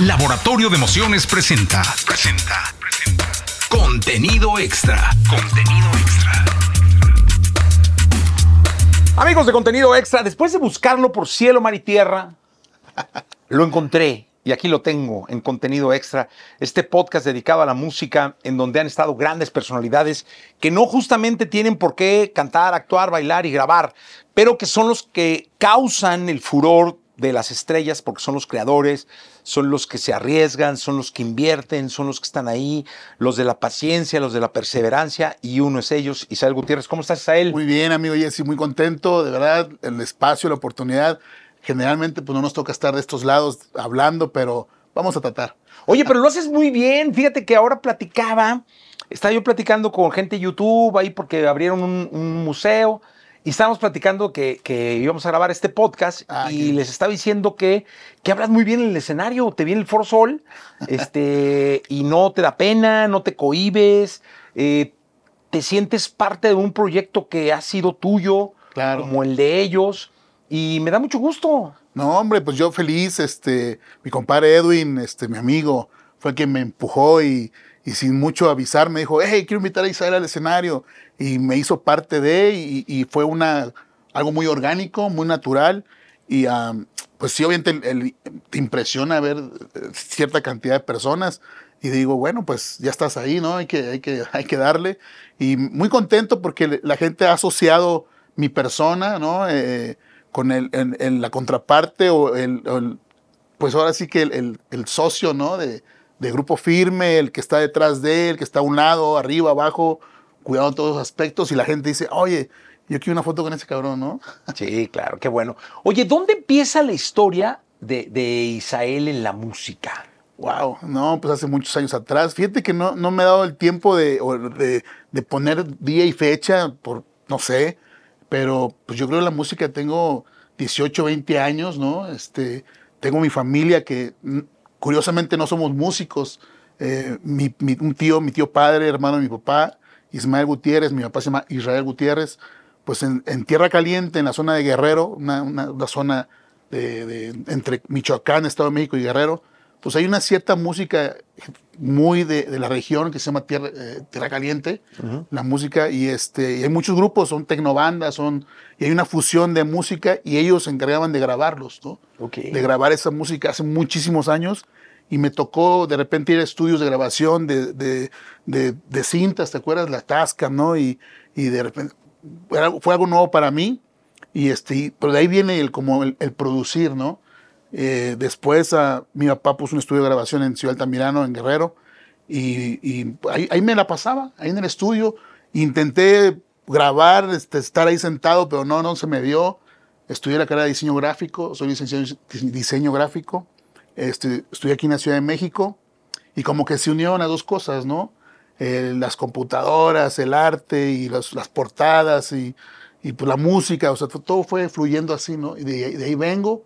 Laboratorio de Emociones presenta. Presenta. Presenta. Contenido extra. Contenido extra. Amigos de contenido extra, después de buscarlo por cielo, mar y tierra, lo encontré y aquí lo tengo en contenido extra, este podcast dedicado a la música en donde han estado grandes personalidades que no justamente tienen por qué cantar, actuar, bailar y grabar, pero que son los que causan el furor de las estrellas porque son los creadores, son los que se arriesgan, son los que invierten, son los que están ahí, los de la paciencia, los de la perseverancia y uno es ellos, Isael Gutiérrez. ¿Cómo estás, Isael? Muy bien, amigo Jesse, muy contento, de verdad, el espacio, la oportunidad. Generalmente pues no nos toca estar de estos lados hablando, pero vamos a tratar. Oye, pero lo haces muy bien. Fíjate que ahora platicaba, estaba yo platicando con gente de YouTube ahí porque abrieron un, un museo y estábamos platicando que, que, íbamos a grabar este podcast ah, y les estaba diciendo que, que hablas muy bien en el escenario, te viene el For Sol, este, y no te da pena, no te cohibes, eh, te sientes parte de un proyecto que ha sido tuyo, claro. como el de ellos, y me da mucho gusto. No, hombre, pues yo feliz, este, mi compadre Edwin, este, mi amigo, fue el que me empujó y, y sin mucho avisar me dijo, hey, quiero invitar a Isabel al escenario. Y me hizo parte de, y, y fue una, algo muy orgánico, muy natural. Y pues sí, obviamente te impresiona ver eh, cierta cantidad de personas. Y digo, bueno, pues ya estás ahí, ¿no? Hay que, hay que, hay que darle. Y muy contento porque la gente ha asociado mi persona, ¿no? Eh, con el, en, la contraparte o el, pues ahora sí que el, el socio, ¿no? De, de grupo firme, el que está detrás de él, que está a un lado, arriba, abajo, cuidado en todos los aspectos y la gente dice, oye, yo quiero una foto con ese cabrón, ¿no? Sí, claro, qué bueno. Oye, ¿dónde empieza la historia de, de Isael en la música? Wow, no, pues hace muchos años atrás. Fíjate que no, no me he dado el tiempo de, de, de, poner día y fecha, por no sé, pero pues yo creo que la música tengo 18, 20 años, ¿no? Este, tengo mi familia que Curiosamente no somos músicos. Eh, mi, un tío, mi tío padre, hermano de mi papá, Ismael Gutiérrez, mi papá se llama Israel Gutiérrez, pues en, Tierra Caliente, en la zona de Guerrero, una, una, zona de, entre Michoacán, Estado de México y Guerrero, pues hay una cierta música muy de, la región que se llama Tierra, eh, Tierra Caliente, la música, y, este, y hay muchos grupos, son tecnobandas, son, y hay una fusión de música y ellos se encargaban de grabarlos, ¿no? De grabar esa música hace muchísimos años y me tocó de repente ir a estudios de grabación de, de, de, cintas, ¿te acuerdas? La Tascam, ¿no? Y, y de repente fue algo nuevo para mí, y este, pero de ahí viene el, como el, producir, ¿no? Eh, después a, mi papá puso un estudio de grabación en Ciudad Altamirano, en Guerrero, y, y ahí, ahí, me la pasaba, ahí en el estudio. Intenté grabar, este, estar ahí sentado, pero no, no se me dio. Estudié la carrera de diseño gráfico, soy licenciado en diseño gráfico. Este, aquí en la Ciudad de México y como que se unieron a dos cosas, ¿no? Las computadoras, el arte y las portadas y, y pues la música, o sea, todo fue fluyendo así, ¿no? De, de ahí vengo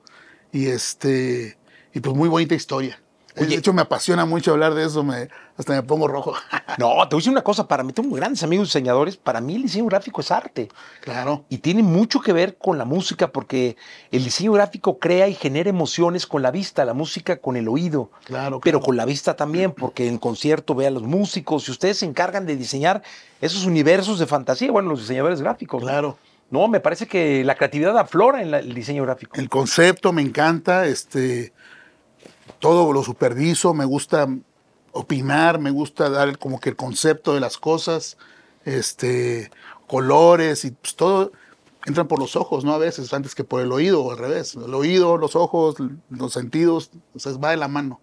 y este, y pues muy bonita historia de hecho, me apasiona mucho hablar de eso, me, hasta me pongo rojo. no, te voy a decir una cosa, para mí tengo grandes amigos diseñadores, para mí el diseño gráfico es arte. Claro. Y tiene mucho que ver con la música, porque el diseño gráfico crea y genera emociones con la vista, la música con el oído. Claro. Pero con la vista también, porque en concierto ve a los músicos y ustedes se encargan de diseñar esos universos de fantasía, bueno, los diseñadores gráficos. Claro. No, me parece que la creatividad aflora en el diseño gráfico. El concepto me encanta, este todo lo superviso, me gusta opinar, me gusta dar como que el concepto de las cosas, este, colores y pues todo entran por los ojos, ¿no? A veces, antes que por el oído o al revés. El oído, los ojos, los sentidos, o sea, va de la mano.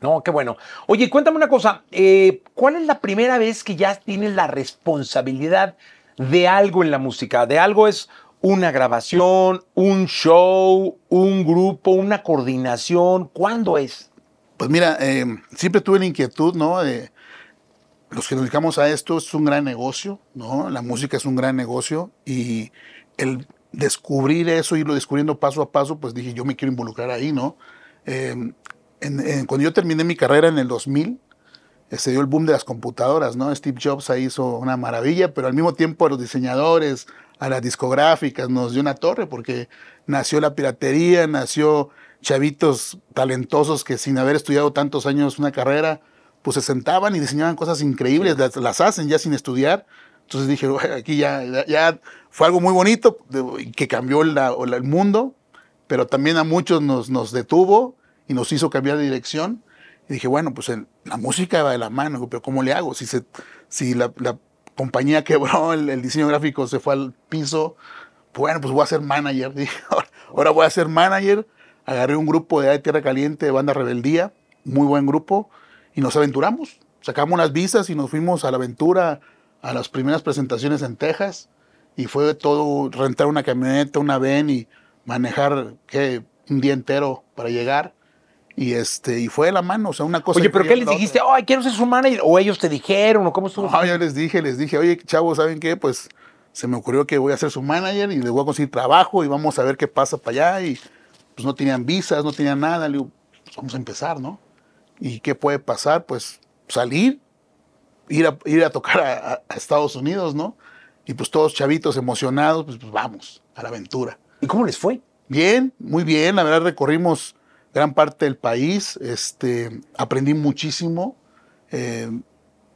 No, qué bueno. Oye, cuéntame una cosa, eh, ¿cuál es la primera vez que ya tienes la responsabilidad de algo en la música? De algo es una grabación, un show, un grupo, una coordinación? ¿Cuándo es? Pues mira, eh, siempre tuve la inquietud, ¿no? Los que nos dedicamos a esto es un gran negocio, ¿no? La música es un gran negocio y el descubrir eso, irlo descubriendo paso a paso, pues dije, yo me quiero involucrar ahí, ¿no? Eh, cuando yo terminé mi carrera en el 2000, eh, se dio el boom de las computadoras, ¿no? Steve Jobs ahí hizo una maravilla, pero al mismo tiempo a los diseñadores, a las discográficas, nos dio una torre porque nació la piratería, nació chavitos talentosos que sin haber estudiado tantos años una carrera, pues se sentaban y diseñaban cosas increíbles, las, las hacen ya sin estudiar. Entonces dije, "Bueno, aquí ya, ya- fue algo muy bonito que cambió la- el mundo, pero también a muchos nos, nos detuvo y nos hizo cambiar de dirección. Y dije, bueno, pues el- la música va de la mano, pero ¿cómo le hago? Si, se, si la, la compañía quebró, el, diseño gráfico se fue al piso, bueno, pues voy a ser manager. Ahora, ahora voy a ser manager. Agarré un grupo de Tierra Caliente, de Banda Rebeldía, muy buen grupo, y nos aventuramos. Sacamos unas visas y nos fuimos a la aventura a las primeras presentaciones en Texas. Y fue todo rentar una camioneta, una van y manejar ¿qué? un día entero para llegar. Y, este, y fue de la mano, o sea, una cosa. Oye, pero ¿qué les dijiste? Ay, quiero ser su manager. O ellos te dijeron, o cómo estuvo. No, yo les dije, les dije, oye, chavos, ¿saben qué? Pues se me ocurrió que voy a ser su manager y les voy a conseguir trabajo y vamos a ver qué pasa para allá. Y pues no tenían visas, no tenían nada. Le digo, pues, vamos a empezar, ¿no? ¿Y qué puede pasar? Pues salir, ir a, ir a tocar a Estados Unidos, ¿no? Y pues todos chavitos emocionados, pues, pues vamos a la aventura. ¿Y cómo les fue? Bien, muy bien. La verdad recorrimos gran parte del país. Este, aprendí muchísimo. Eh,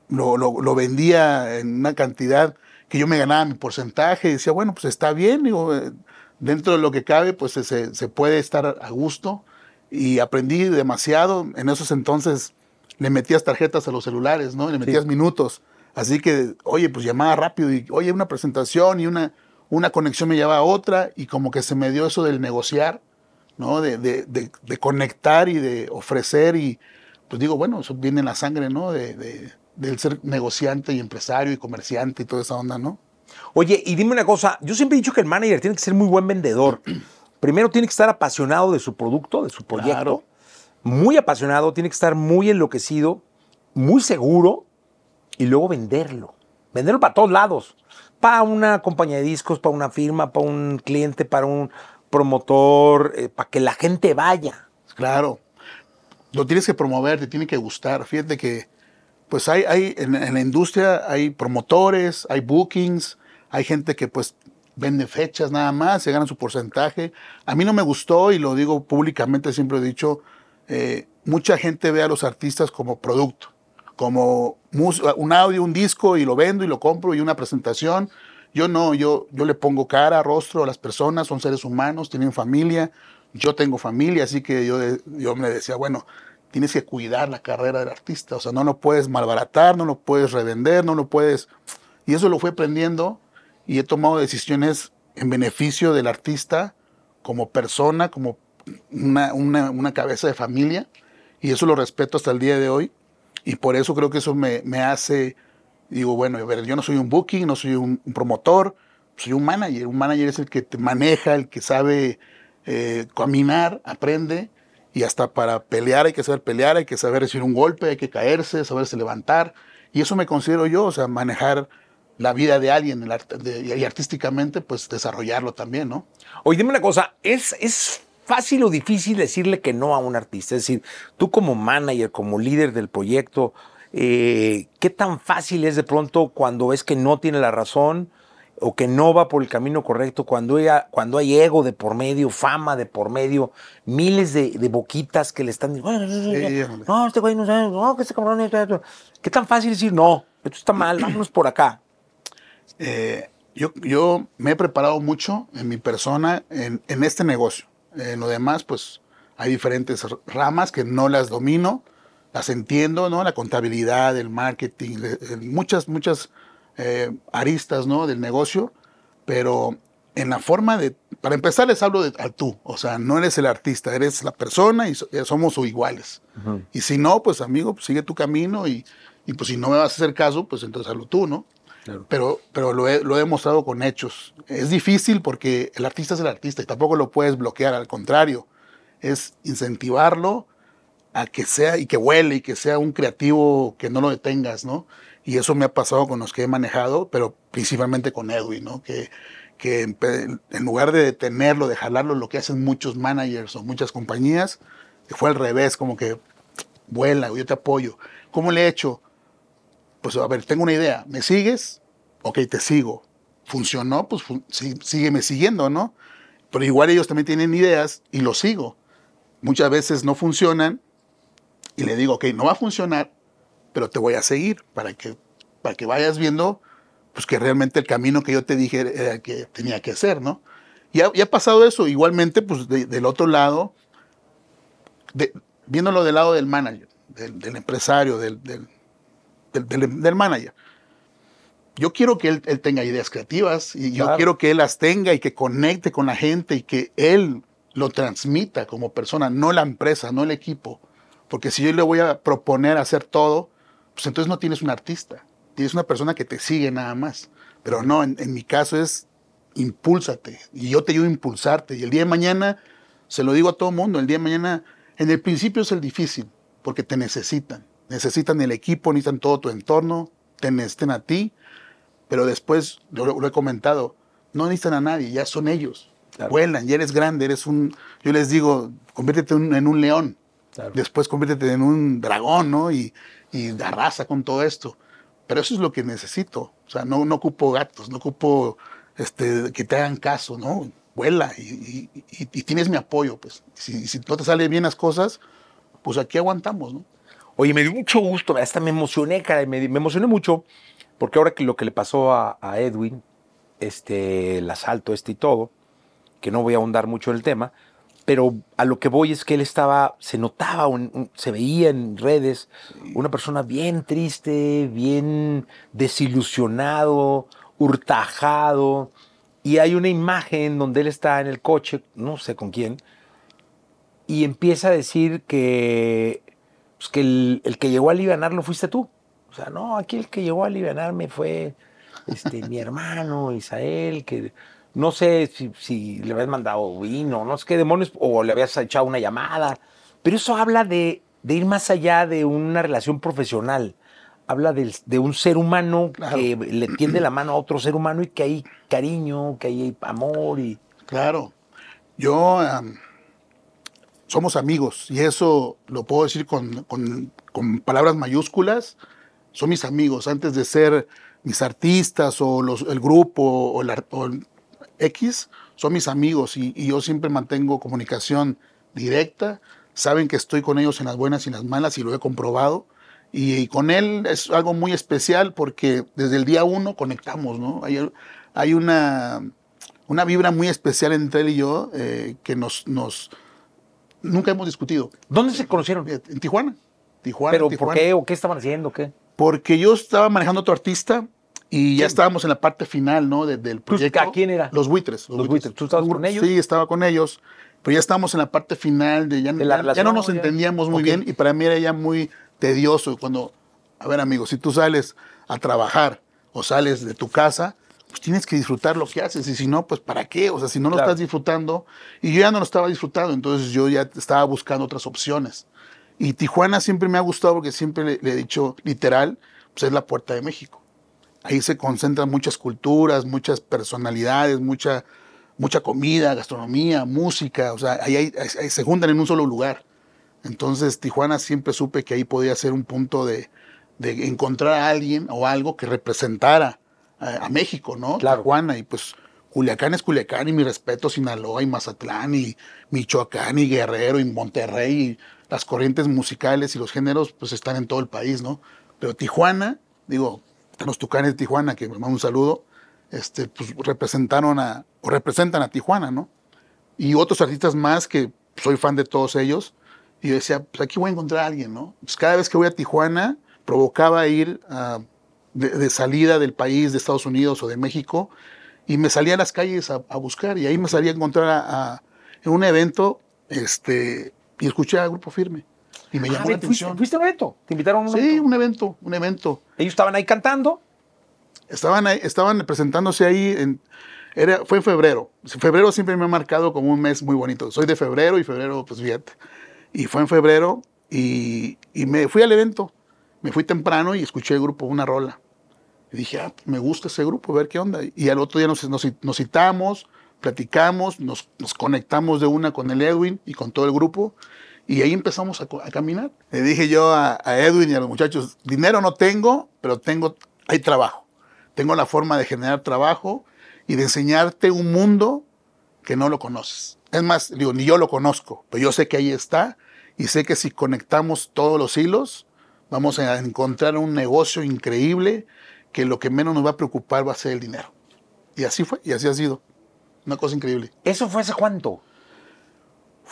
lo, lo- lo vendía en una cantidad que yo me ganaba mi porcentaje. Y decía, bueno, pues está bien. Digo, eh, dentro de lo que cabe, pues se, se puede estar a gusto. Y aprendí demasiado. En esos entonces le metías tarjetas a los celulares, ¿no? Le metías minutos. Así que, oye, pues llamaba rápido y, oye, una presentación y una, una conexión me llevaba a otra y como que se me dio eso del negociar, ¿no? De, de- de- de conectar y de ofrecer y, pues digo, bueno, eso viene en la sangre, ¿no? De, de- del ser negociante y empresario y comerciante y toda esa onda, ¿no? Oye, y dime una cosa. Yo siempre he dicho que el manager tiene que ser muy buen vendedor. Primero tiene que estar apasionado de su producto, de su proyecto. Claro. Muy apasionado, tiene que estar muy enloquecido, muy seguro y luego venderlo. Venderlo para todos lados. Para una compañía de discos, para una firma, para un cliente, para un promotor, eh, para que la gente vaya. Claro. Lo tienes que promover, te tiene que gustar. Fíjate que, pues hay, hay en, la industria hay promotores, hay bookings, hay gente que pues vende fechas nada más, se gana su porcentaje. A mí no me gustó y lo digo públicamente, siempre he dicho, eh, mucha gente ve a los artistas como producto, como un audio, un disco y lo vendo y lo compro y una presentación. Yo no, yo, yo le pongo cara, rostro a las personas, son seres humanos, tienen familia, yo tengo familia, así que yo, yo me decía, bueno, tienes que cuidar la carrera del artista, o sea, no lo puedes malbaratar, no lo puedes revender, no lo puedes... Y eso lo fui aprendiendo y he tomado decisiones en beneficio del artista como persona, como una, una- una cabeza de familia, y eso lo respeto hasta el día de hoy, y por eso creo que eso me, me hace, digo, bueno, a ver, yo no soy un booking, no soy un, un promotor, soy un manager, un manager es el que te maneja, el que sabe eh, caminar, aprende, y hasta para pelear hay que saber pelear, hay que saber recibir un golpe, hay que caerse, saberse levantar, y eso me considero yo, o sea, manejar la vida de alguien el art- de- y artísticamente, pues desarrollarlo también, ¿no? Oye, dime una cosa, ¿es, ¿es fácil o difícil decirle que no a un artista? Es decir, tú como manager, como líder del proyecto, eh, ¿qué tan fácil es de pronto cuando ves que no tiene la razón o que no va por el camino correcto, cuando hay, cuando hay ego de por medio, fama de por medio, miles de, de boquitas que le están diciendo, Sí, no, este güey no sabe, no, que este cabrón, esto, esto". ¿qué tan fácil es decir no? Esto está mal, vámonos por acá. Eh, yo, yo me he preparado mucho en mi persona en, en este negocio. En lo demás, pues hay diferentes ramas que no las domino, las entiendo, ¿no? La contabilidad, el marketing, muchas, muchas eh, aristas, ¿no? Del negocio, pero en la forma de, para empezar les hablo de a tú, o sea, no eres el artista, eres la persona y so- eh, somos iguales. Y si no, pues amigo, pues, sigue tu camino y, y pues si no me vas a hacer caso, pues entonces hazlo tú, ¿no? Pero, pero lo, he, lo he demostrado con hechos. Es difícil porque el artista es el artista y tampoco lo puedes bloquear, al contrario, es incentivarlo a que sea y que huele y que sea un creativo que no lo detengas, ¿no? Y eso me ha pasado con los que he manejado, pero principalmente con Edwin, ¿no? Que, que en lugar de detenerlo, de jalarlo, lo que hacen muchos managers o muchas compañías, fue al revés, como que vuela, yo te apoyo. ¿Cómo le he hecho? Pues a ver, tengo una idea, ¿me sigues? Ok, te sigo. ¿Funcionó? Pues fun- sí, sígueme siguiendo, ¿no? Pero igual ellos también tienen ideas y lo sigo. muchas veces no funcionan y le digo, ok, no va a funcionar, pero te voy a seguir para que, para que vayas viendo pues que realmente el camino que yo te dije era el que tenía que hacer, ¿no? Y ha, y ha pasado eso, igualmente, pues de- del otro lado, de- viéndolo del lado del manager, del, del empresario, del, del, del- manager. Yo quiero que él, él tenga ideas creativas y yo quiero que él las tenga y que conecte con la gente y que él lo transmita como persona, no la empresa, no el equipo. Porque si yo le voy a proponer hacer todo, pues entonces no tienes un artista, tienes una persona que te sigue nada más. Pero no, en, en mi caso es impúlsate y yo te ayudo a impulsarte. Y el día de mañana, se lo digo a todo mundo, el día de mañana, en el principio es el difícil, porque te necesitan. Necesitan el equipo, necesitan todo tu entorno, te necesitan a ti, pero después, lo, lo he comentado, no necesitan a nadie, ya son ellos. Claro. Vuelan, ya eres grande, eres un, yo les digo, conviértete en un león, Claro. después conviértete en un dragón, ¿no? Y, y arrasa con todo esto. Pero eso es lo que necesito. O sea, no, no ocupo gatos, no ocupo este, que te hagan caso, ¿no? Vuela y, y- y- y tienes mi apoyo, pues. Si, si no te salen bien las cosas, pues aquí aguantamos, ¿no? Oye, me dio mucho gusto, hasta me emocioné, caray, me, me emocioné mucho, porque ahora que lo que le pasó a, a Edwin, este, el asalto este y todo, que no voy a ahondar mucho en el tema, pero a lo que voy es que él estaba, se notaba, un- se veía en redes, una persona bien triste, bien desilusionado, hurtajado, y hay una imagen donde él está en el coche, no sé con quién, y empieza a decir que, pues, que el, el que llegó a alivianarlo fuiste tú. O sea, no, aquí el que llegó a alivianarme fue este, mi hermano Isael, que no sé si, si le habías mandado vino, no sé qué demonios, o le habías echado una llamada, pero eso habla de, de ir más allá de una relación profesional. Habla de un ser humano Claro. que le tiende la mano a otro ser humano y que hay cariño, que hay amor y... Claro. Yo, somos amigos y eso lo puedo decir con, con- con palabras mayúsculas. Son mis amigos. Antes de ser mis artistas o los, el grupo o el X, son mis amigos y, y yo siempre mantengo comunicación directa. Saben que estoy con ellos en las buenas y en las malas y lo he comprobado. Y, y con él es algo muy especial porque desde el día uno conectamos, ¿no? Hay, hay una, una vibra muy especial entre él y yo eh, que nos, nos nunca hemos discutido. ¿Dónde se conocieron? En Tijuana. Tijuana, ¿Pero por qué? ¿O qué estaban haciendo? ¿Qué? Porque yo estaba manejando a otro artista y ya estábamos en la parte final, ¿no? de- del proyecto. ¿a quién era? Los buitres. Los buitres. ¿Tú estabas con ellos? Sí, estaba con ellos. Pero ya estábamos en la parte final de ya, De la ya- ya relación, no nos ya. entendíamos muy Ok. bien y para mí era ya muy tedioso cuando, a ver amigo, si tú sales a trabajar o sales de tu casa, pues tienes que disfrutar lo que haces y si no, pues ¿para qué? O sea, si no lo Claro. estás disfrutando y yo ya no lo estaba disfrutando, entonces yo ya estaba buscando otras opciones. Y Tijuana siempre me ha gustado porque siempre le, le he dicho literal, pues es la puerta de México. Ahí se concentran muchas culturas, muchas personalidades, mucha, mucha comida, gastronomía, música, o sea, ahí, hay- ahí se juntan en un solo lugar. Entonces Tijuana siempre supe que ahí podía ser un punto de, de encontrar a alguien o algo que representara a, a México, ¿no? Claro. Tijuana y pues Culiacán es Culiacán y mi respeto Sinaloa y Mazatlán y Michoacán y Guerrero y Monterrey y las corrientes musicales y los géneros pues están en todo el país, ¿no? Pero Tijuana, digo, los Tucanes de Tijuana, que me mandan un saludo, este, pues representaron a, o representan a Tijuana, ¿no? Y otros artistas más que soy fan de todos ellos. Y yo decía, pues aquí voy a encontrar a alguien, ¿no? Pues cada vez que voy a Tijuana, provocaba ir ah, de, salida del país, de Estados Unidos o de México, y me salía a las calles a, buscar, y ahí me salía a encontrar a, en un evento, este, y escuché a Grupo Firme. Y me Ah, llamó ve, la fuiste, atención. fuiste a un evento. Te invitaron a un Sí, evento. un evento, un evento. Ellos estaban ahí cantando. Estaban, ahí- estaban presentándose ahí, en, era, fue en febrero. Febrero siempre me ha marcado como un mes muy bonito. Soy de febrero y febrero, pues fíjate. Y fue en febrero y, y me fui al evento. Me fui temprano y escuché el grupo una rola. Y dije, ah, me gusta ese grupo, a ver qué onda. Y al otro día nos, nos, nos citamos, platicamos, nos, nos conectamos de una con el Edwin y con todo el grupo. Y ahí empezamos a, a caminar. Le dije yo a, a Edwin y a los muchachos, dinero no tengo, pero tengo, hay trabajo. Tengo la forma de generar trabajo y de enseñarte un mundo que no lo conoces. Es más, digo, ni yo lo conozco, pero yo sé que ahí está y sé que si conectamos todos los hilos, vamos a encontrar un negocio increíble que lo que menos nos va a preocupar va a ser el dinero. Y así fue, y así ha sido. Una cosa increíble. ¿Eso fue hace cuánto?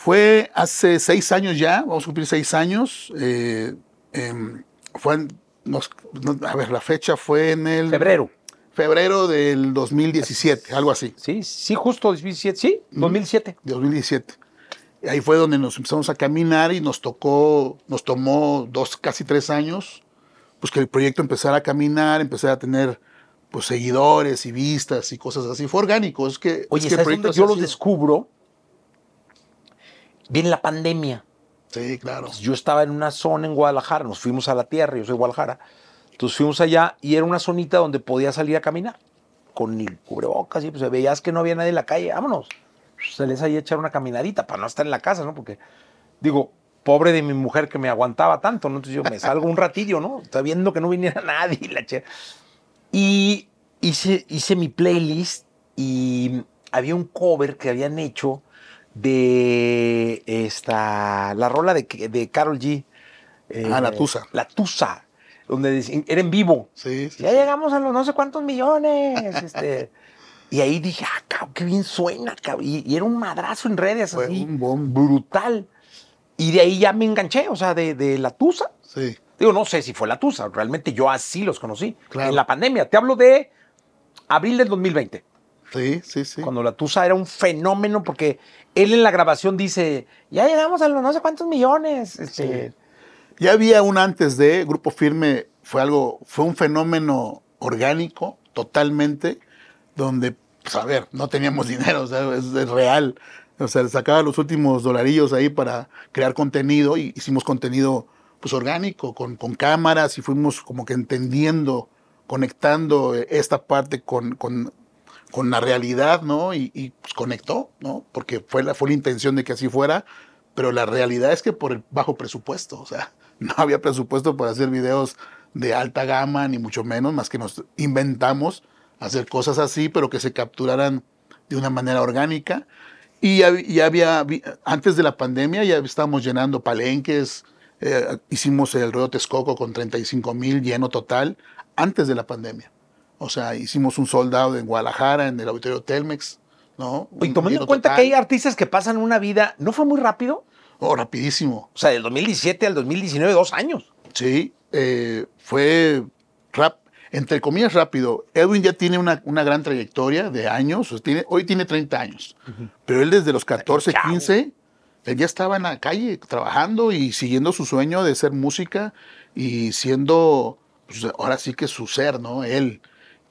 Fue hace seis años ya, vamos a cumplir seis años. eh, em, fue en- nos- no, a ver, la fecha fue en el Febrero. febrero del 2017, algo así. Sí, sí, justo 2007. Sí, 2007. de 2017. Y ahí fue donde nos empezamos a caminar y nos tocó, nos tomó dos, casi tres años, pues que el proyecto empezara a caminar, empezar a tener pues seguidores y vistas y cosas así. Fue orgánico, es que, Oye, es que ¿sabes proyecto dónde yo los descubro? Viene la pandemia. Sí, claro. Yo estaba en una zona en Guadalajara, nos fuimos a la tierra, yo soy de Guadalajara. Entonces fuimos allá y era una zonita donde podía salir a caminar con el cubrebocas y pues veías que no había nadie en la calle, vámonos. Salías ahí a echar una caminadita para no estar en la casa, ¿no? Porque, digo, pobre de mi mujer que me aguantaba tanto, ¿no? Entonces yo me salgo un ratillo, ¿no? Está viendo que no viniera nadie. La che- y hice, hice mi playlist y había un cover que habían hecho de esta, la rola de, de Carol G. eh, Ah, La Tusa. La Tusa, donde decían- era en vivo. Sí, sí, Ya sí. llegamos a los no sé cuántos millones. este, y ahí dije, ah, cabrón, qué bien suena. cabrón. Y, y era un madrazo en redes Fue así, un bomb. brutal. Y de ahí ya me enganché, o sea, de, de la Tusa. Sí. Digo, no sé si fue la Tusa, realmente yo así los conocí. Claro. En la pandemia. Te hablo de abril del 2020, Sí, sí, sí. cuando la Tusa era un fenómeno, porque él en la grabación dice, ya llegamos a los no sé cuántos millones. Este, Ya había un antes de Grupo Firme, fue algo, fue un fenómeno orgánico, totalmente, donde, pues a ver, no teníamos dinero, o sea, es, es real. O sea, sacaba los últimos dolarillos ahí para crear contenido y hicimos contenido pues orgánico, con, con cámaras y fuimos como que entendiendo, conectando eh, esta parte con, con, con la realidad, ¿no? Y, y, pues, conectó, ¿no? Porque fue la, fue la intención de que así fuera, pero la realidad es que por el bajo presupuesto, o sea, no había presupuesto para hacer videos de alta gama, ni mucho menos, más que nos inventamos hacer cosas así, pero que se capturaran de una manera orgánica. Y ya, ya había, antes de la pandemia, ya estábamos llenando palenques, eh, hicimos el Río Texcoco con 35 mil lleno total, antes de la pandemia. O sea, hicimos un soldado en Guadalajara, en el Auditorio Telmex, ¿no? y tomando en cuenta total. que hay artistas que pasan una vida, ¿no fue muy rápido? Oh, rapidísimo. O sea, del 2017 al 2019, dos años. Sí, eh, fue rap, entre comillas rápido. Edwin ya tiene una, una gran trayectoria de años, tiene, hoy tiene 30 años, pero él desde los 14, Chavo. 15, él ya estaba en la calle trabajando y siguiendo su sueño de ser música y siendo, pues, ahora sí que su ser, ¿no? Él.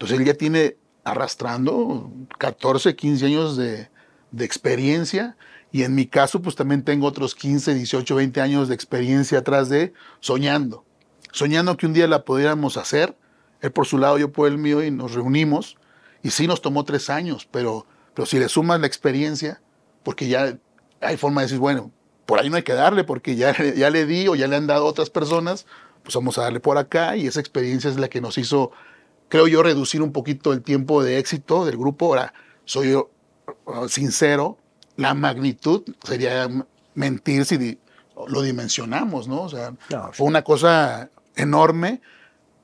Entonces él ya tiene arrastrando 14, 15 años de, de experiencia. Y en mi caso, pues también tengo otros 15, 18, 20 años de experiencia atrás de soñando. Soñando que un día la pudiéramos hacer, él por su lado, yo por el mío, y nos reunimos. Y sí nos tomó tres años, pero, pero si le sumas la experiencia, porque ya hay forma de decir, bueno, por ahí no hay que darle, porque ya, ya le di o ya le han dado otras personas, pues vamos a darle por acá. Y esa experiencia es la que nos hizo, creo yo, reducir un poquito el tiempo de éxito del grupo. Ahora, soy yo uh, sincero, la magnitud sería mentir si di- lo dimensionamos, ¿no? O sea, No, fue una cosa enorme,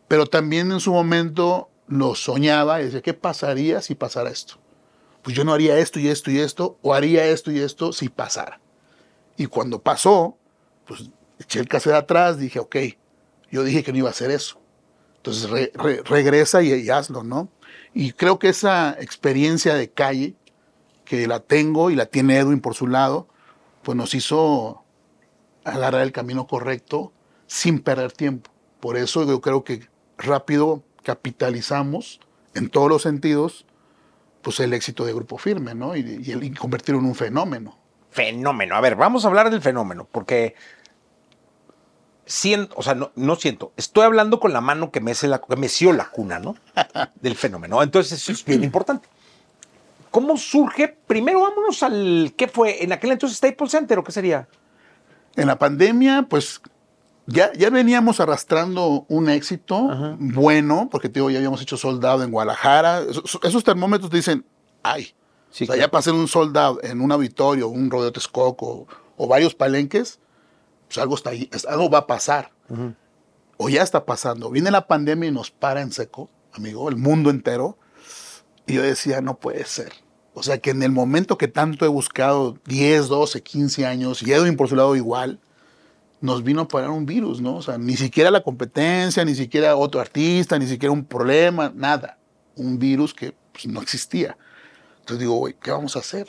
pero también en su momento lo soñaba y decía, ¿qué pasaría si pasara esto? Pues yo no haría esto y esto y esto, o haría esto y esto si pasara. Y cuando pasó, pues eché el cassette atrás, dije, ok, yo dije que no iba a hacer eso. Entonces re- re- regresa y, y hazlo, ¿no? Y creo que esa experiencia de calle, que la tengo y la tiene Edwin por su lado, pues nos hizo agarrar el camino correcto sin perder tiempo. Por eso yo creo que rápido capitalizamos en todos los sentidos pues el éxito de Grupo Firme, ¿no? Y convertirlo en un fenómeno. Fenómeno. A ver, vamos a hablar del fenómeno, porque siento, o sea, no, no siento, estoy hablando con la mano que, mece la, que meció la cuna, ¿no? Del fenómeno. Entonces, eso es bien importante. ¿Cómo surge? Primero vámonos al, ¿qué fue? En aquel entonces Staples Center, ¿o qué sería? En la pandemia, pues ya, ya veníamos arrastrando un éxito Ajá. bueno, porque digo, ya habíamos hecho soldado en Guadalajara. Esos, esos termómetros te dicen, ay, Sí, o sea, claro. ya hacer un sold out en un auditorio, un rodeo Texcoco o varios palenques, pues algo, está ahí, algo va a pasar. O ya está pasando. Viene la pandemia y nos para en seco, amigo, el mundo entero. Y yo decía, no puede ser. O sea, que en el momento que tanto he buscado, 10, 12, 15 años, y Edwin por su lado igual, nos vino a parar un virus, ¿no? O sea, ni siquiera la competencia, ni siquiera otro artista, ni siquiera un problema, nada. Un virus que pues, no existía. Entonces digo, güey, ¿qué vamos a hacer?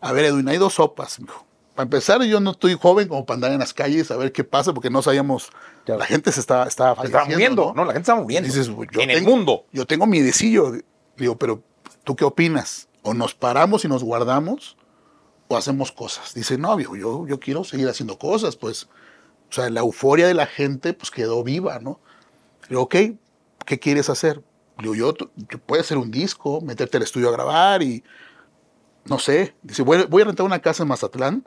A ver, Edwin, hay dos sopas, mijo. Para empezar, yo no estoy joven como para andar en las calles a ver qué pasa, porque no sabíamos. Claro. La gente se estaba, estaba Se estaba falleciendo, muriendo, ¿no? La gente estaba muriendo. Dices, "Güey, yo en el tengo- mundo. Yo tengo mi decillo. Digo, pero ¿tú qué opinas? ¿O nos paramos y nos guardamos? ¿O hacemos cosas? Dice, no, viejo, yo, yo quiero seguir haciendo cosas, pues. O sea, la euforia de la gente, pues quedó viva, ¿no? Digo, ok, ¿qué quieres hacer? Digo, yo, yo puedo hacer un disco, meterte al estudio a grabar y. No sé. Dice, voy, voy a rentar una casa en Mazatlán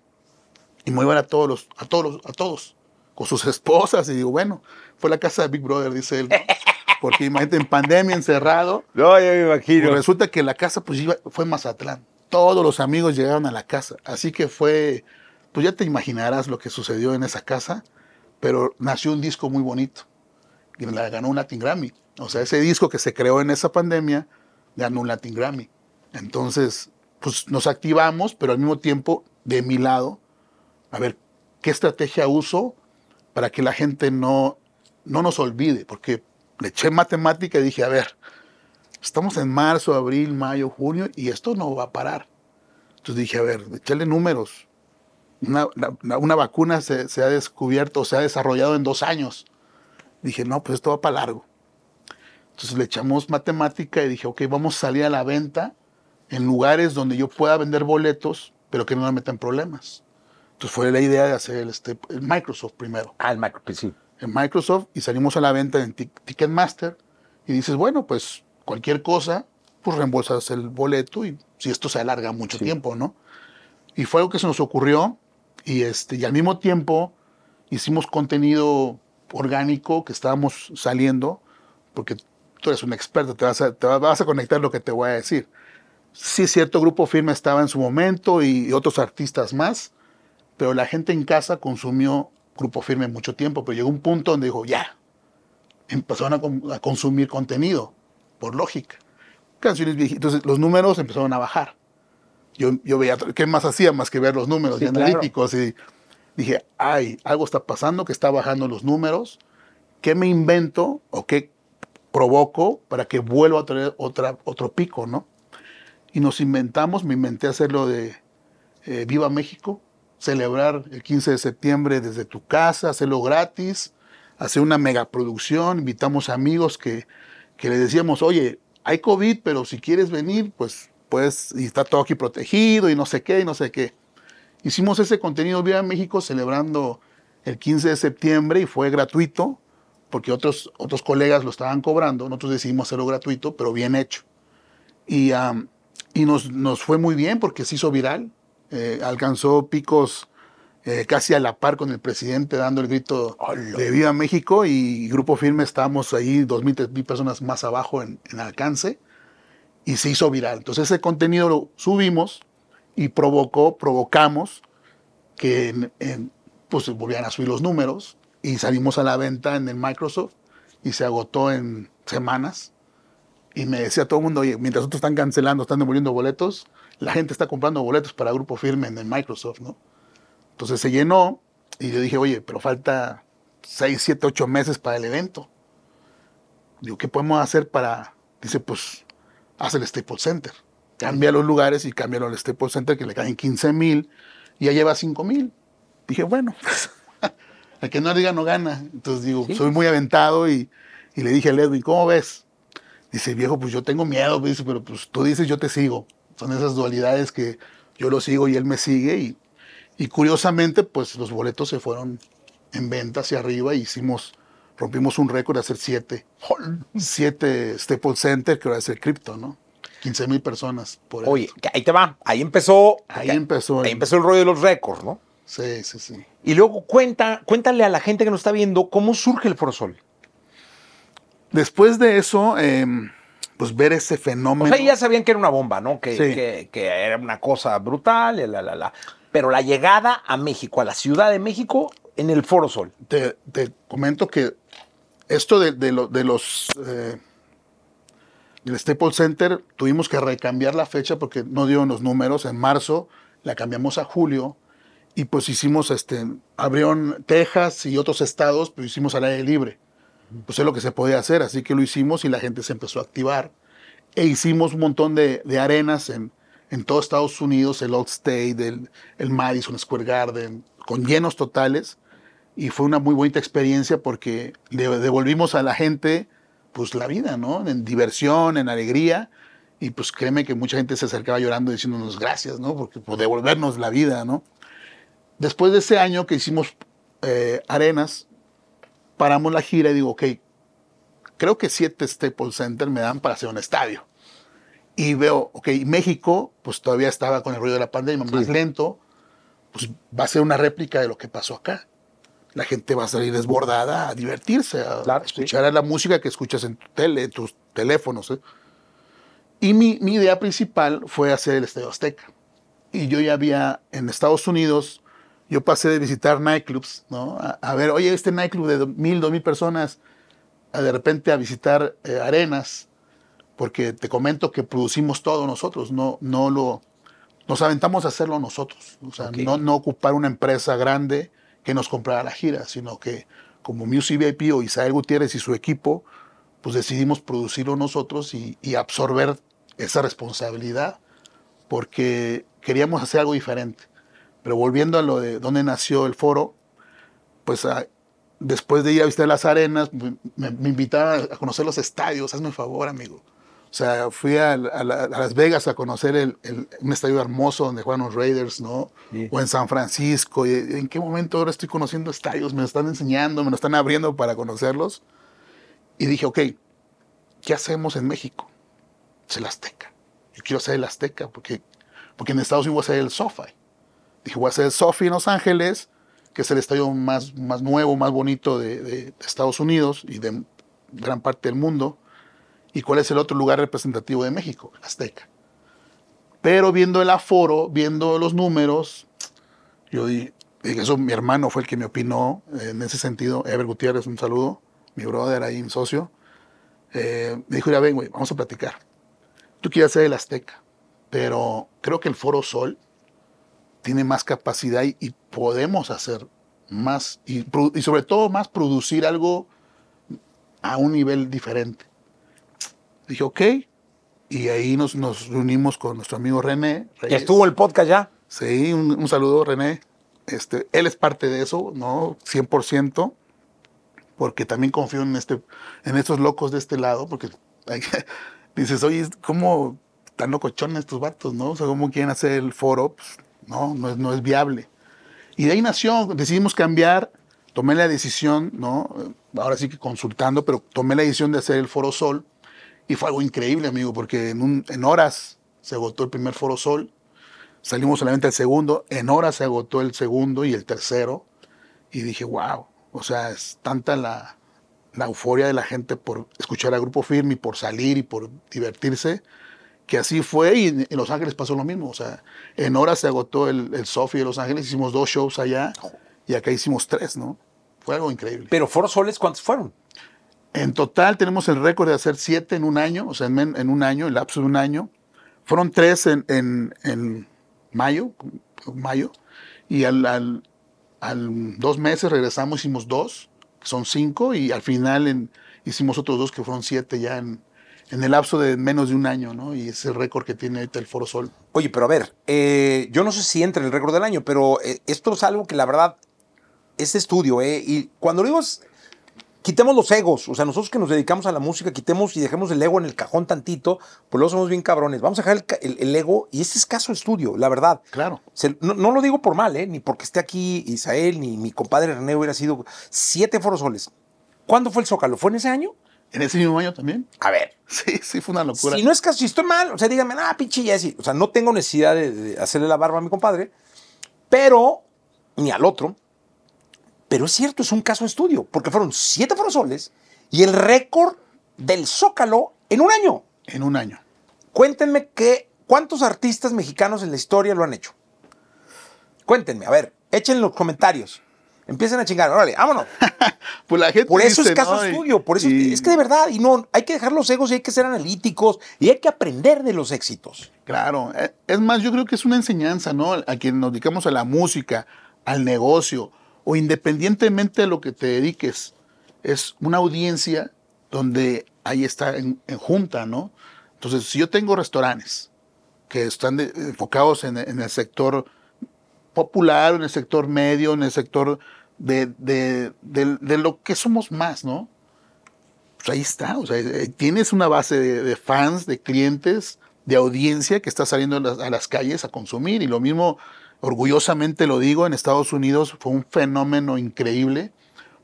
y me voy a todos los, a todos los- a todos, con sus esposas. Y digo, bueno, fue la casa de Big Brother, dice él. ¿no? Porque imagínate, en pandemia, encerrado. No, ya me imagino. Pues resulta que la casa pues iba- fue en Mazatlán. Todos los amigos llegaron a la casa. Así que fue, pues ya te imaginarás lo que sucedió en esa casa, pero nació un disco muy bonito. Y la ganó un Latin Grammy. O sea, ese disco que se creó en esa pandemia ganó un Latin Grammy. Entonces, pues nos activamos, pero al mismo tiempo, de mi lado, a ver, ¿qué estrategia uso para que la gente no, no nos olvide? Porque le eché matemática y dije, a ver, estamos en marzo, abril, mayo, junio y esto no va a parar. Entonces dije, a ver, echarle números. Una vacuna se, se ha descubierto, se ha desarrollado en dos años. Dije, no, pues esto va para largo. Entonces le echamos matemática y dije, ok, vamos a salir a la venta en lugares donde yo pueda vender boletos, pero que no me metan problemas. Entonces fue la idea de hacer el, este, el Microsoft primero Ah, el Mac, pues sí. en Microsoft y salimos a la venta en Tic- Ticketmaster y dices, bueno, pues cualquier cosa, pues reembolsas el boleto y si esto se alarga mucho Sí. tiempo, ¿no? Y fue algo que se nos ocurrió y, este, y al mismo tiempo hicimos contenido orgánico que estábamos saliendo, porque tú eres un experto, te vas a, te vas a conectar lo que te voy a decir. Sí, cierto grupo firme estaba en su momento y, y otros artistas más, pero la gente en casa consumió Grupo Firme mucho tiempo, pero llegó un punto donde dijo, ya, empezaron a, con- a consumir contenido, por lógica. Canciones viejitas, entonces los números empezaron a bajar. Yo, yo veía, ¿qué más hacía más que ver los números Sí, y claro. analíticos? Y dije, ay, algo está pasando, que está bajando los números, ¿qué me invento o qué provoco para que vuelva a tener otra, otro pico, no? Y nos inventamos, me inventé hacerlo de eh, Viva México, celebrar el 15 de septiembre desde tu casa, hacerlo gratis, hacer una megaproducción, invitamos amigos que, que le decíamos, oye, hay COVID, pero si quieres venir, pues, pues, y está todo aquí protegido y no sé qué, y no sé qué. Hicimos ese contenido Viva México celebrando el 15 de septiembre y fue gratuito, porque otros, otros colegas lo estaban cobrando, nosotros decidimos hacerlo gratuito, pero bien hecho. Y, y nos, nos fue muy bien porque se hizo viral, eh, alcanzó picos eh, casi a la par con el presidente dando el grito ¡Hala! de Viva México y Grupo Firme estábamos ahí, 2.000, 3.000 personas más abajo en, en alcance y se hizo viral. Entonces ese contenido lo subimos y provocó, provocamos que en- en- pues volvieran a subir los números y salimos a la venta en el Microsoft y se agotó en semanas. Y me decía todo el mundo, oye, mientras otros están cancelando, están devolviendo boletos, la gente está comprando boletos para Grupo Firme en Microsoft, ¿no? Entonces se llenó y yo dije, oye, pero falta 6, 7, 8 meses para el evento. Digo, ¿qué podemos hacer para...? Dice, pues, haz el Staples Center. Cambia los lugares y cámbialo al Staples Center que le caen 15 mil y ya lleva 5 mil. Dije, bueno, el que no diga no gana. Entonces digo, Sí. soy muy aventado y, y le dije a Edwin, ¿cómo ves? Dice, viejo, pues yo tengo miedo, dice, pero pues tú dices, yo te sigo. Son esas dualidades que yo lo sigo y él me sigue. Y, y curiosamente, pues los boletos se fueron en venta hacia arriba y hicimos, rompimos un récord de hacer siete, siete Staples Center, que ahora es el cripto, ¿no? 15 mil personas por Oye, que ahí te va. Ahí empezó. Ahí empezó. Ahí el- empezó el rollo de los récords, ¿no? Sí, sí, sí. Y luego cuenta, cuéntale a la gente que nos está viendo cómo surge el Forosol. Después de eso, eh, pues ver ese O fenómeno. sea, ya sabían que era una bomba, ¿no? Que, Sí. que- que era una cosa brutal, la, la, la. Pero la llegada a México, a la Ciudad de México, en el Foro Sol. te, te comento que esto de, de lo- de los eh, del Staples Center tuvimos que recambiar la fecha porque no dieron los números. En marzo la cambiamos a julio y pues hicimos este abrieron Texas y otros estados, pero hicimos al aire libre. Pues es lo que se podía hacer, así que lo hicimos y la gente se empezó a activar. E hicimos un montón de, arenas en, en todo Estados Unidos, el Old State, el, el Madison Square Garden, con llenos totales y fue una muy bonita experiencia porque devolvimos a la gente pues la vida, ¿no? En diversión, en alegría y pues créeme que mucha gente se acercaba llorando diciéndonos gracias, ¿no? Porque por devolvernos la vida, ¿no? Después de ese año que hicimos eh, arenas, paramos la gira y digo, ok, creo que siete Staples Center me dan para hacer un estadio. Y veo, ok, México, pues todavía estaba con el ruido de la pandemia, más lento, pues va a ser una réplica de lo que pasó acá. La gente va a salir desbordada a divertirse, a Claro, escuchar la música que escuchas en tu tele, en tus teléfonos. ¿eh? Y mi, mi idea principal fue hacer el Estadio Azteca. Y yo ya había, en Estados Unidos, yo pasé de visitar nightclubs, ¿no? A, a ver, oye, este nightclub de do- mil, dos mil personas, a de repente a visitar eh, arenas, porque te comento que producimos todo nosotros, no, no lo, nos aventamos a hacerlo nosotros, o sea, no, no ocupar una empresa grande que nos comprara la gira, sino que como Music VIP o Isael Gutiérrez y su equipo, pues decidimos producirlo nosotros y, y absorber esa responsabilidad, porque queríamos hacer algo diferente. Pero volviendo a lo de dónde nació el foro, pues a- después de ir a visitar las arenas, me, me- me invitaban a conocer los estadios, hazme un favor, amigo. O sea, fui a, a la- a Las Vegas a conocer el- el- un estadio hermoso donde juegan los Raiders, ¿no? Sí. O en San Francisco. y ¿En qué momento ahora estoy conociendo estadios? Me lo están enseñando, me lo están abriendo para conocerlos. Y dije, ok, ¿qué hacemos en México? Es el Azteca. Yo quiero hacer el Azteca porque, porque en Estados Unidos voy a hacer el SoFi. Dije, voy a hacer el SoFi en Los Ángeles, que es el estadio más, más nuevo, más bonito de, Estados Unidos y de gran parte del mundo. ¿Y cuál es el otro lugar representativo de México? Azteca. Pero viendo el aforo, viendo los números, yo di- dije, eso mi hermano fue el que me opinó en ese sentido. Ever Gutiérrez, un saludo, mi brother ahí, mi socio. Eh, me dijo, ya ven, güey, vamos a platicar. Tú quieres hacer el Azteca, pero creo que el Foro Sol tiene más capacidad y, y podemos hacer más, y, sobre todo más producir algo a un nivel diferente. Dije, ok, y ahí nos, nos reunimos con nuestro amigo René. Ya Reyes. estuvo el podcast ya. Sí, un, un saludo, René. Este, él es parte de eso, ¿no? 100%, porque también confío en, este, en estos locos de este lado, porque hay- dices, oye, ¿cómo tan locochones estos vatos, no? O sea, ¿cómo quieren hacer el foro? Pues, no, no es, no es viable. Y de ahí nació, decidimos cambiar, tomé la decisión, ¿no? Ahora sí que consultando, pero tomé la decisión de hacer el Foro Sol y fue algo increíble, amigo, porque en, horas se agotó el primer Foro Sol, salimos solamente al segundo, en horas se agotó el segundo y el tercero y dije, wow, o sea, es tanta la, la euforia de la gente por escuchar a Grupo Firme y por salir y por divertirse, que así fue y en, Los Ángeles pasó lo mismo, o sea, en horas se agotó el, el Sofi de Los Ángeles, hicimos dos shows allá y acá hicimos tres, ¿no? Fue algo increíble. Pero Foro Soles, ¿cuántos fueron? En total tenemos el récord de hacer siete en un año, o sea, en, en un año, el lapso de un año. Fueron tres en, en- en mayo, mayo, y al, al- al dos meses regresamos, hicimos dos, que son cinco, y al final hicimos otros dos que fueron siete ya en, en el lapso de menos de un año, ¿no? Y ese récord que tiene ahorita el Foro Sol. Oye, pero a ver, eh, yo no sé si entra en el récord del año, pero eh, esto es algo que la verdad, este estudio, ¿eh? Y cuando digo, es- quitemos los egos, o sea, nosotros que nos dedicamos a la música, quitemos y dejemos el ego en el cajón tantito, pues luego somos bien cabrones. Vamos a dejar el, el- el ego y este es caso estudio, la verdad. Claro. Se- no, no lo digo por mal, ¿eh? Ni porque esté aquí Isael, ni mi compadre René hubiera sido siete forosoles. ¿Cuándo fue el Zócalo? ¿Fue en ese año? En ese mismo año también. A ver, Sí, sí, fue una locura. si no es caso, si estoy mal, o sea, díganme, ah, pinche Jesse. O sea, no tengo necesidad de, de hacerle la barba a mi compadre, pero, ni al otro. Pero es cierto, es un caso de estudio, porque fueron siete forosoles y el récord del Zócalo en un año. En un año. Cuéntenme que, cuántos artistas mexicanos en la historia lo han hecho. Cuéntenme, a ver, echen en los comentarios. Empiecen a chingar, órale, vámonos. Pues la gente Por eso dice, es caso ¿no? Estudio, por eso y- es que de verdad, y no, hay que dejar los egos y hay que ser analíticos y hay que aprender de los éxitos. Claro, eh, es más, yo creo que es una enseñanza, ¿no? A quien nos dedicamos a la música, al negocio, o independientemente de lo que te dediques, es una audiencia donde ahí está en, en junta, ¿no? Entonces, si yo tengo restaurantes que están de- enfocados en, en el sector popular, en el sector medio, en el sector de, de- de- de lo que somos más, ¿no? Pues ahí está, o sea, eh, tienes una base de, fans, de clientes, de audiencia que está saliendo a las, a las calles a consumir. Y lo mismo, orgullosamente lo digo, en Estados Unidos fue un fenómeno increíble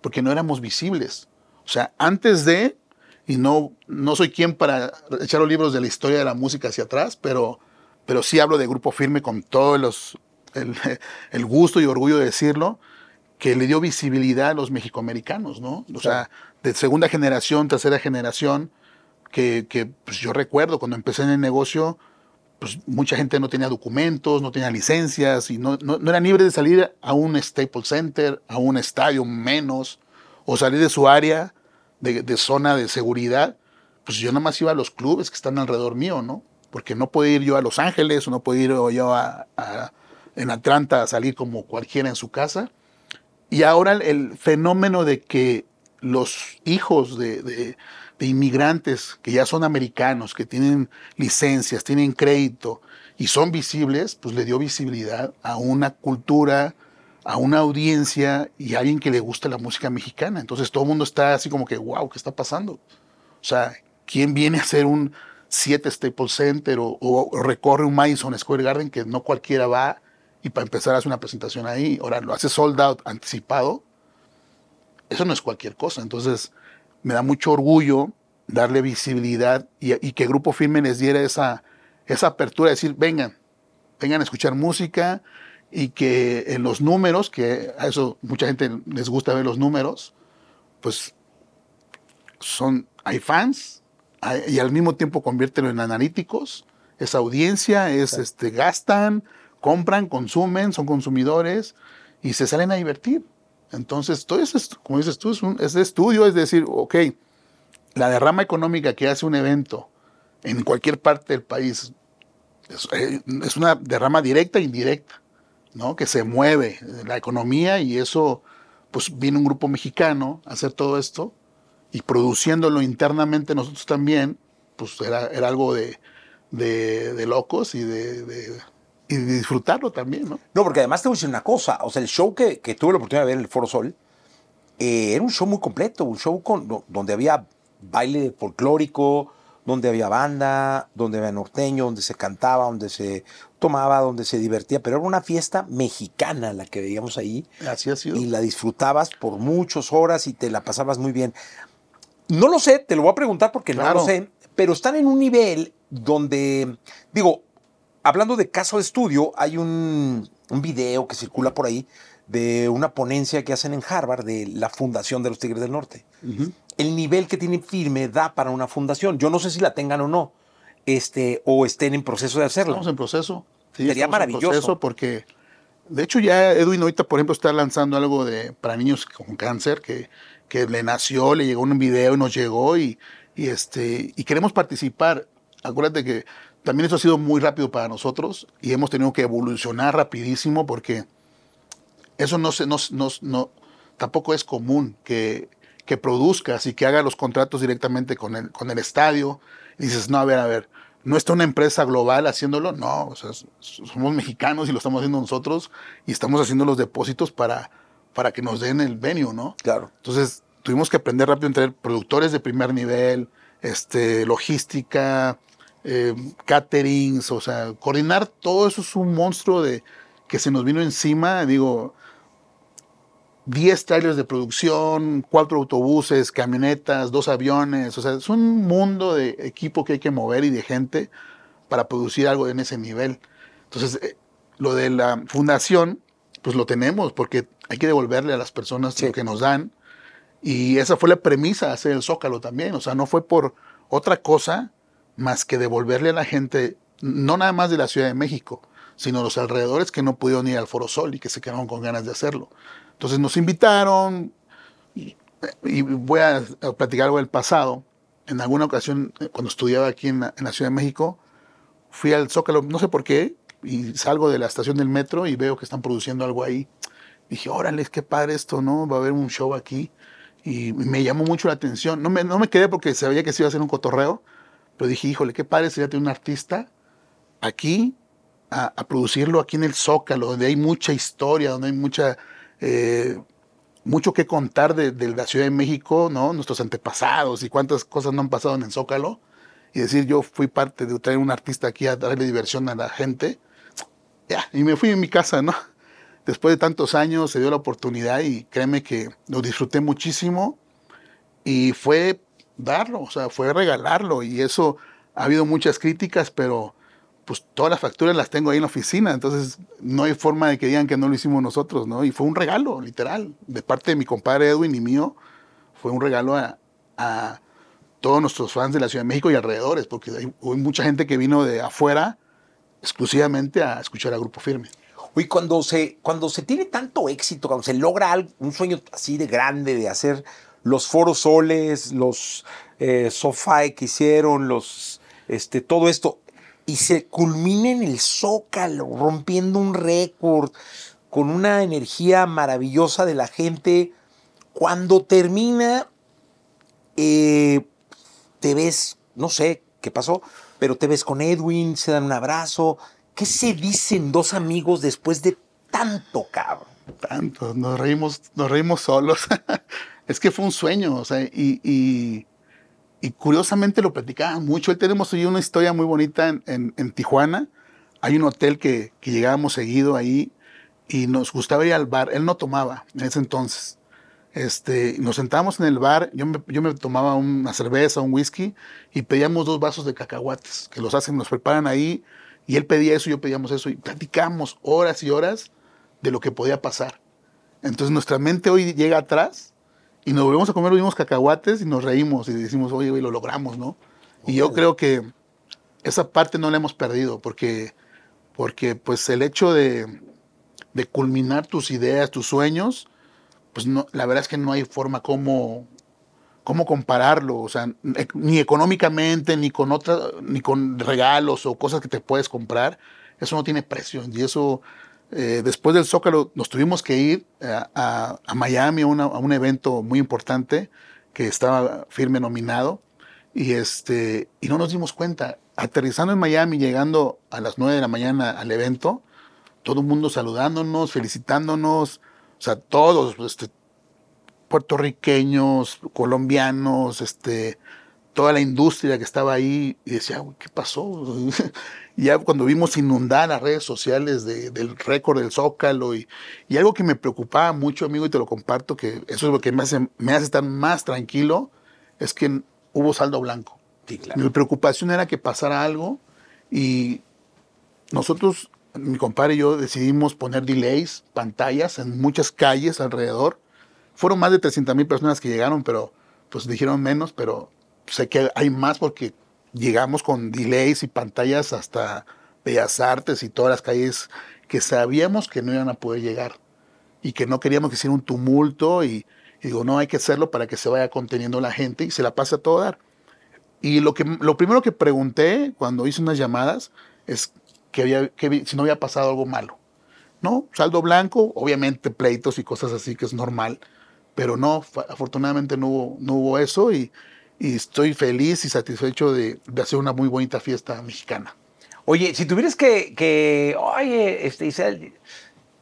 porque no éramos visibles. O sea, antes de, y no, no soy quien para echar los libros de la historia de la música hacia atrás, pero, pero sí hablo de Grupo Firme con todo los, el, el gusto y orgullo de decirlo, que le dio visibilidad a los mexicoamericanos, ¿no? O sea, de segunda generación, tercera generación, que, que, pues yo recuerdo cuando empecé en el negocio, pues mucha gente no tenía documentos, no tenía licencias y no, no, no eran libres de salir a un Staples Center, a un estadio menos, o salir de su área de, de zona de seguridad. Pues yo nada más iba a los clubes que están alrededor mío, ¿no? Porque no puedo ir yo a Los Ángeles o no puedo ir yo a, a- en Atlanta a salir como cualquiera en su casa. Y ahora el, fenómeno de que los hijos de, inmigrantes que ya son americanos, que tienen licencias, tienen crédito y son visibles, pues le dio visibilidad a una cultura, a una audiencia y a alguien que le gusta la música mexicana. Entonces todo el mundo está así como que, wow, ¿qué está pasando? O sea, ¿quién viene a hacer un 7 Staples Center o, o recorre un Madison Square Garden que no cualquiera va y para empezar hace una presentación ahí? Ahora lo hace sold out anticipado. Eso no es cualquier cosa. Entonces me da mucho orgullo darle visibilidad y, y que Grupo Firme les diera esa, esa apertura, de decir, vengan, vengan a escuchar música y que en los números, que a eso mucha gente les gusta ver los números, pues son, hay fans hay- y al mismo tiempo conviértelo en analíticos, es audiencia, es este, gastan, compran, consumen, son consumidores y se salen a divertir. Entonces, todo eso, es, como dices tú, es, un, de estudio, es decir, ok, la derrama económica que hace un evento en cualquier parte del país es, eh, una derrama directa e indirecta, ¿no? Que se mueve la economía y eso, pues viene un grupo mexicano a hacer todo esto y produciéndolo internamente nosotros también, pues era, era algo de, de, locos y de- y disfrutarlo también, ¿no? No, porque además te voy a decir una cosa. O sea, el show que, que tuve la oportunidad de ver en el Foro Sol eh, era un show muy completo, un show con, do- donde había baile folclórico, donde había banda, donde había norteño, donde se cantaba, donde se tomaba, donde se divertía. Pero era una fiesta mexicana la que veíamos ahí Así ha sido. y la disfrutabas por muchas horas y te la pasabas muy bien. No lo sé, te lo voy a preguntar porque no lo sé, pero están en un nivel donde, digo, hablando de caso de estudio, hay un, un video que circula por ahí de una ponencia que hacen en Harvard de la fundación de los Tigres del Norte. El nivel que tiene firme da para una fundación. Yo no sé si la tengan o no, este, o estén en proceso de hacerlo. Estamos en proceso. Sí, Sería estamos en maravilloso. proceso porque, de hecho, ya Edwin ahorita, por ejemplo, está lanzando algo de para niños con cáncer que, que le nació, le llegó un video y nos llegó y, y, este, y queremos participar. Acuérdate que también eso ha sido muy rápido para nosotros y hemos tenido que evolucionar rapidísimo porque eso no se, no, no, no- tampoco es común que, que produzcas y que haga los contratos directamente con el, con el estadio. Y dices, no, a ver, a ver, no está una empresa global haciéndolo, no, o sea, somos mexicanos y lo estamos haciendo nosotros y estamos haciendo los depósitos para, para que nos den el venue, ¿no? Claro. Entonces tuvimos que aprender rápido tener productores de primer nivel, este, logística, eh, caterings, o sea, coordinar todo eso es un monstruo de que se nos vino encima, digo, 10 trailers de producción, cuatro autobuses, camionetas, dos aviones, o sea, es un mundo de equipo que hay que mover y de gente para producir algo en ese nivel. Entonces, eh, lo de la fundación, pues lo tenemos porque hay que devolverle a las personas Sí. lo que nos dan. Y esa fue la premisa de hacer el Zócalo también. O sea, no fue por otra cosa más que devolverle a la gente, no nada más de la Ciudad de México, sino los alrededores que no pudieron ir al Foro Sol y que se quedaron con ganas de hacerlo. Entonces nos invitaron y voy a, platicar algo del pasado. En alguna ocasión, eh, cuando estudiaba aquí en la, Ciudad de México, fui al Zócalo, no sé por qué, y salgo de la estación del metro y veo que están produciendo algo ahí. Dije, órale, qué padre esto, ¿no? Va a haber un show aquí. Y me llamó mucho la atención. No me, no me quedé porque sabía que se iba a hacer un cotorreo, pero dije, híjole, qué padre sería tener un artista aquí a, producirlo aquí en el Zócalo, donde hay mucha historia, donde hay mucha, eh, mucho que contar de, la Ciudad de México, ¿no? Nuestros antepasados y cuántas cosas no han pasado en el Zócalo. Y decir, yo fui parte de traer un artista aquí a darle diversión a la gente. Ya, y me fui a mi casa, ¿no? después de tantos años se dio la oportunidad y créeme que lo disfruté muchísimo y fue darlo, o sea, fue regalarlo y eso ha habido muchas críticas, pero pues todas las facturas las tengo ahí en la oficina, entonces no hay forma de que digan que no lo hicimos nosotros, ¿no? Y fue un regalo, literal, de parte de mi compadre Edwin y mío, fue un regalo a, todos nuestros fans de la Ciudad de México y alrededores, porque hay, mucha gente que vino de afuera exclusivamente a escuchar a Grupo Firme. Oye, cuando se, cuando se tiene tanto éxito, cuando se logra un sueño así de grande de hacer los foros soles, los eh, sofá que hicieron, los, este, todo esto, y se culmina en el Zócalo, rompiendo un récord, con una energía maravillosa de la gente. Cuando termina, eh, te ves, no sé qué pasó, pero te ves con Edwin, se dan un abrazo, ¿Qué se dicen dos amigos después de tanto, cabrón? Tanto, nos reímos, nos reímos solos. es que fue un sueño, o sea, y, y, curiosamente lo platicaban mucho. Hoy tenemos hoy una historia muy bonita en, en, Tijuana. Hay un hotel que, que, llegábamos seguido ahí y nos gustaba ir al bar. Él no tomaba en ese entonces. Este, nos sentábamos en el bar, yo me, yo me tomaba una cerveza, un whisky y pedíamos dos vasos de cacahuates que los hacen, nos preparan ahí y él pedía eso, yo pedíamos eso, y platicamos horas y horas de lo que podía pasar. Entonces nuestra mente hoy llega atrás y nos volvemos a comer los mismos cacahuates y nos reímos y decimos, oye, lo logramos, ¿no? Y yo creo que esa parte no la hemos perdido, porque, porque pues el hecho de, de culminar tus ideas, tus sueños, pues no, la verdad es que no hay forma como cómo compararlo, o sea, ni económicamente, ni con otra, ni con regalos o cosas que te puedes comprar, eso no tiene precio. Y eso, eh, después del Zócalo, nos tuvimos que ir a, Miami a, a, un evento muy importante que estaba firme nominado, y, este, y no nos dimos cuenta. Aterrizando en Miami, llegando a las 9 de la mañana al evento, todo el mundo saludándonos, felicitándonos, o sea, todos, este, puertorriqueños, colombianos, este, toda la industria que estaba ahí, y decía, ¿qué pasó? ya cuando vimos inundar las redes sociales del récord del Zócalo, y, y, algo que me preocupaba mucho, amigo, y te lo comparto, que eso es lo que me hace, me hace estar más tranquilo, es que hubo saldo blanco. Mi preocupación era que pasara algo, y nosotros, mi compadre y yo, decidimos poner delays, pantallas en muchas calles alrededor, fueron más de 300 mil personas que llegaron, pero pues dijeron menos, pero sé que hay más porque llegamos con delays y pantallas hasta Bellas Artes y todas las calles que sabíamos que no iban a poder llegar y que no queríamos que hiciera un tumulto y, digo, no, hay que hacerlo para que se vaya conteniendo la gente y se la pase a todo dar. Y lo, que, lo primero que pregunté cuando hice unas llamadas es que, había, que si no había pasado algo malo. No, saldo blanco, obviamente pleitos y cosas así que es normal, pero no, afortunadamente no no hubo eso y, estoy feliz y satisfecho de, hacer una muy bonita fiesta mexicana. Oye, si tuvieras que, que oye, este, Isabel,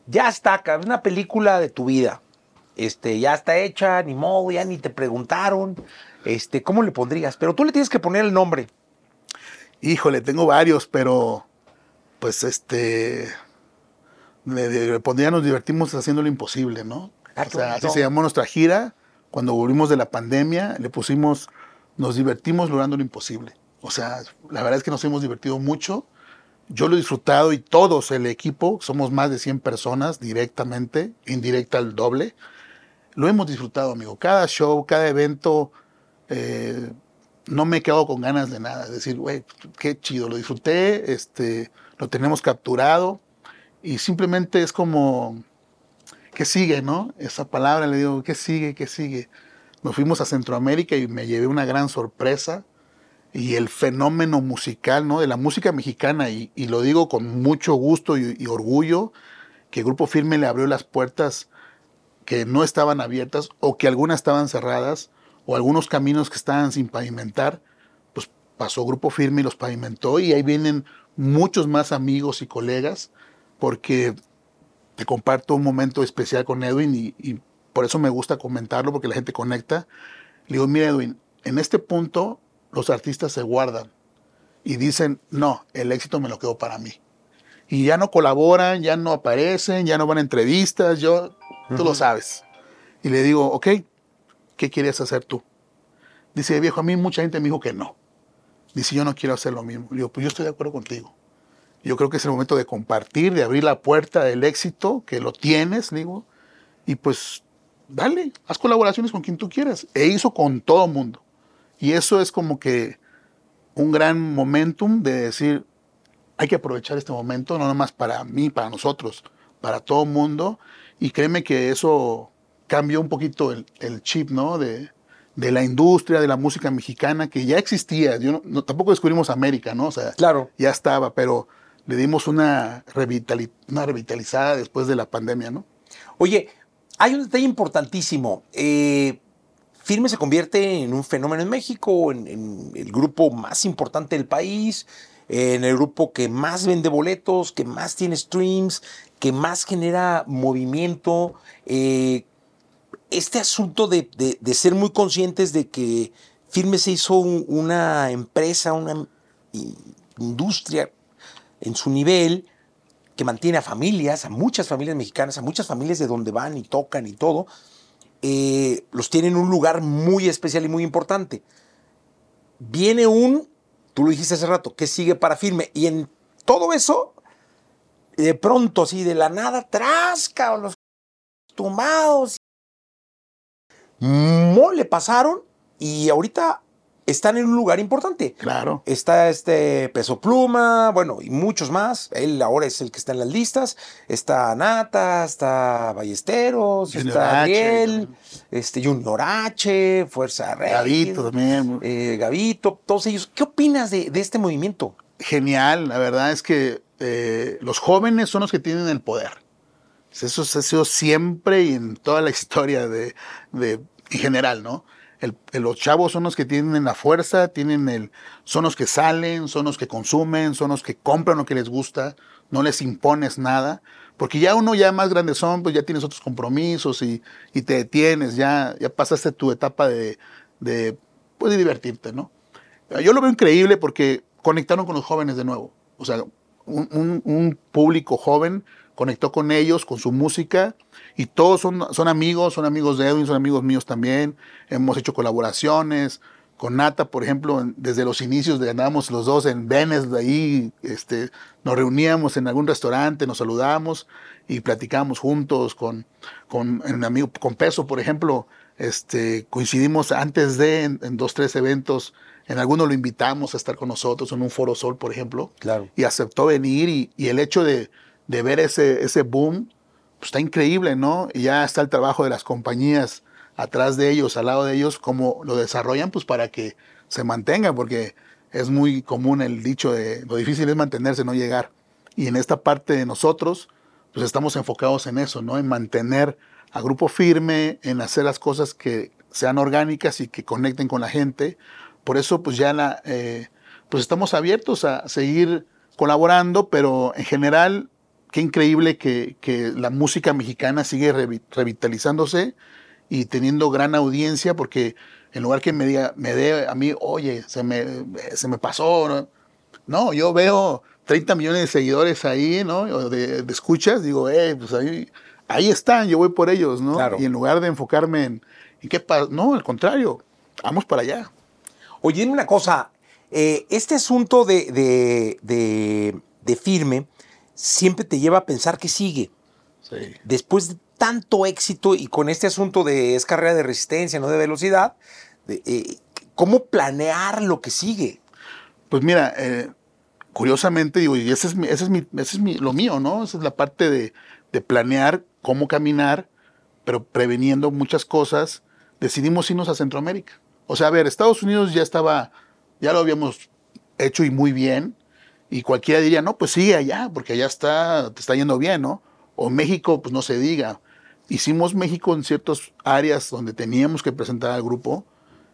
ya está, es una película de tu vida, este, ya está hecha, ni modo, ya ni te preguntaron, este, ¿cómo le pondrías? Pero tú le tienes que poner el nombre. Híjole, tengo varios, pero pues este, le, le pondría nos divertimos haciendo lo imposible, ¿no? Ah, así se llamó nuestra gira. Cuando volvimos de la pandemia, le pusimos, nos divertimos logrando lo imposible. O sea, la verdad es que nos hemos divertido mucho. Yo lo he disfrutado y todos, el equipo, somos más de 100 personas directamente, indirecta al doble. Lo hemos disfrutado, amigo. Cada show, cada evento, eh, no me quedo con ganas de nada. Es decir, güey, qué chido, lo disfruté, este, lo tenemos capturado y simplemente es como, ¿qué sigue, no? Esa palabra le digo, ¿qué sigue, qué sigue? Nos fuimos a Centroamérica y me llevé una gran sorpresa y el fenómeno musical, ¿no? De la música mexicana, y, y lo digo con mucho gusto y, orgullo, que Grupo Firme le abrió las puertas que no estaban abiertas o que algunas estaban cerradas o algunos caminos que estaban sin pavimentar, pues pasó Grupo Firme y los pavimentó y ahí vienen muchos más amigos y colegas porque te comparto un momento especial con Edwin y por eso me gusta comentarlo porque la gente conecta. Le digo, mira Edwin, en este punto los artistas se guardan y dicen, no, el éxito me lo quedo para mí. Y ya no colaboran, ya no aparecen, ya no van a entrevistas, yo, tú uh -huh. lo sabes. Y le digo, ok, ¿qué quieres hacer tú? Dice, viejo, a mí mucha gente me dijo que no. Dice, yo no quiero hacer lo mismo. Le digo, pues yo estoy de acuerdo contigo. Yo creo que es el momento de compartir, de abrir la puerta del éxito, que lo tienes, digo, y pues dale, haz colaboraciones con quien tú quieras. E hizo con todo mundo. Y eso es como que un gran momentum de decir, hay que aprovechar este momento, no nomás para mí, para nosotros, para todo mundo. Y créeme que eso cambió un poquito el, el chip, ¿no? De, de, la industria, de la música mexicana, que ya existía. Yo no, no, tampoco descubrimos América, ¿no? O sea, claro. ya estaba, pero le dimos una revitalizada después de la pandemia, ¿no? Oye, hay un detalle importantísimo. Eh, Firme se convierte en un fenómeno en México, en, el grupo más importante del país, en el grupo que más vende boletos, que más tiene streams, que más genera movimiento. Eh, este asunto de, ser muy conscientes de que Firme se hizo un, una empresa, una industria en su nivel que mantiene a familias, a muchas familias mexicanas, a muchas familias de donde van y tocan y todo, eh, los tiene en un lugar muy especial y muy importante. Viene un, tú lo dijiste hace rato, que sigue para firme. Y en todo eso, de pronto, así de la nada, trasca, los tumbados. Mole pasaron y ahorita están en un lugar importante. Claro. Está este Peso Pluma, bueno, y muchos más. Él ahora es el que está en las listas. Está Nata, está Ballesteros, Junior está Ariel, este Junior H, Fuerza Rey. Gavito también. Eh, Gavito, todos ellos. ¿Qué opinas de, de, este movimiento? Genial, la verdad es que eh, los jóvenes son los que tienen el poder. Eso ha sido siempre y en toda la historia de, de en general, ¿no? El, los chavos son los que tienen la fuerza, tienen el, son los que salen, son los que consumen, son los que compran lo que les gusta, no les impones nada, porque ya uno ya más grande son, pues ya tienes otros compromisos y, y te detienes, ya, ya pasaste tu etapa de, de, pues divertirte, ¿no? Yo lo veo increíble porque conectaron con los jóvenes de nuevo, o sea, un, un público joven conectó con ellos, con su música, y todos son, son amigos, son amigos de Edwin, son amigos míos también. Hemos hecho colaboraciones con Nata, por ejemplo, desde los inicios de andábamos los dos en Venice, de ahí este, nos reuníamos en algún restaurante, nos saludamos y platicábamos juntos con, con, en amigo, con Peso, por ejemplo, este, coincidimos antes de en, en, dos, tres eventos, en alguno lo invitamos a estar con nosotros, en un Foro Sol, por ejemplo, claro. y aceptó venir y, y el hecho de, de ver ese, ese boom, pues está increíble, ¿no? Y ya está el trabajo de las compañías atrás de ellos, al lado de ellos, cómo lo desarrollan, pues para que se mantenga, porque es muy común el dicho de lo difícil es mantenerse, no llegar. Y en esta parte de nosotros, pues estamos enfocados en eso, ¿no? En mantener a grupo firme, en hacer las cosas que sean orgánicas y que conecten con la gente. Por eso, pues ya la, eh, pues estamos abiertos a seguir colaborando, pero en general qué increíble que, que, la música mexicana sigue revitalizándose y teniendo gran audiencia, porque en lugar que me diga, me dé a mí, oye, se me, se me pasó, ¿no? no, yo veo 30 millones de seguidores ahí, ¿no? De, de escuchas, digo, eh, pues ahí, ahí están, yo voy por ellos, ¿no? Claro. Y en lugar de enfocarme en, en qué pasa, no, al contrario, vamos para allá. Oye, dime una cosa, eh, este asunto de, de, de firme, siempre te lleva a pensar que sigue. Sí. Después de tanto éxito y con este asunto de es carrera de resistencia, no de velocidad, de, eh, ¿cómo planear lo que sigue? Pues mira, eh, curiosamente, digo, y ese es, mi, ese es, mi, ese es mi, lo mío, ¿no? Esa es la parte de, de planear cómo caminar, pero preveniendo muchas cosas, decidimos irnos a Centroamérica. O sea, a ver, Estados Unidos ya estaba, ya lo habíamos hecho y muy bien, y cualquiera diría, no, pues sigue allá, porque allá está, te está yendo bien, ¿no? O México, pues no se diga. Hicimos México en ciertas áreas donde teníamos que presentar al grupo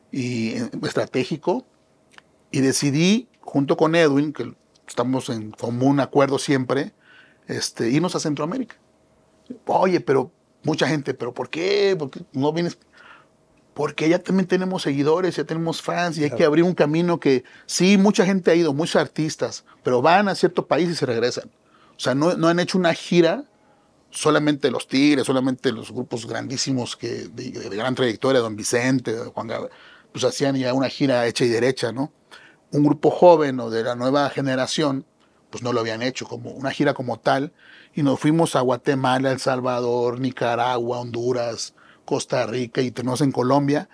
y eh, estratégico, y decidí, junto con Edwin, que estamos en común acuerdo siempre, este, irnos a Centroamérica. Oye, pero mucha gente, pero ¿por qué? ¿Por qué no vienes? Porque ya también tenemos seguidores, ya tenemos fans y hay que abrir un camino que sí, mucha gente ha ido, muchos artistas, pero van a cierto país y se regresan. O sea, no, no han hecho una gira solamente los Tigres, solamente los grupos grandísimos que, de, de gran trayectoria, Don Vicente, Juan Gabriel, pues hacían ya una gira hecha y derecha, ¿no? Un grupo joven o de la nueva generación, pues no lo habían hecho como una gira como tal, y nos fuimos a Guatemala, El Salvador, Nicaragua, Honduras, Costa Rica y tenemos en Colombia,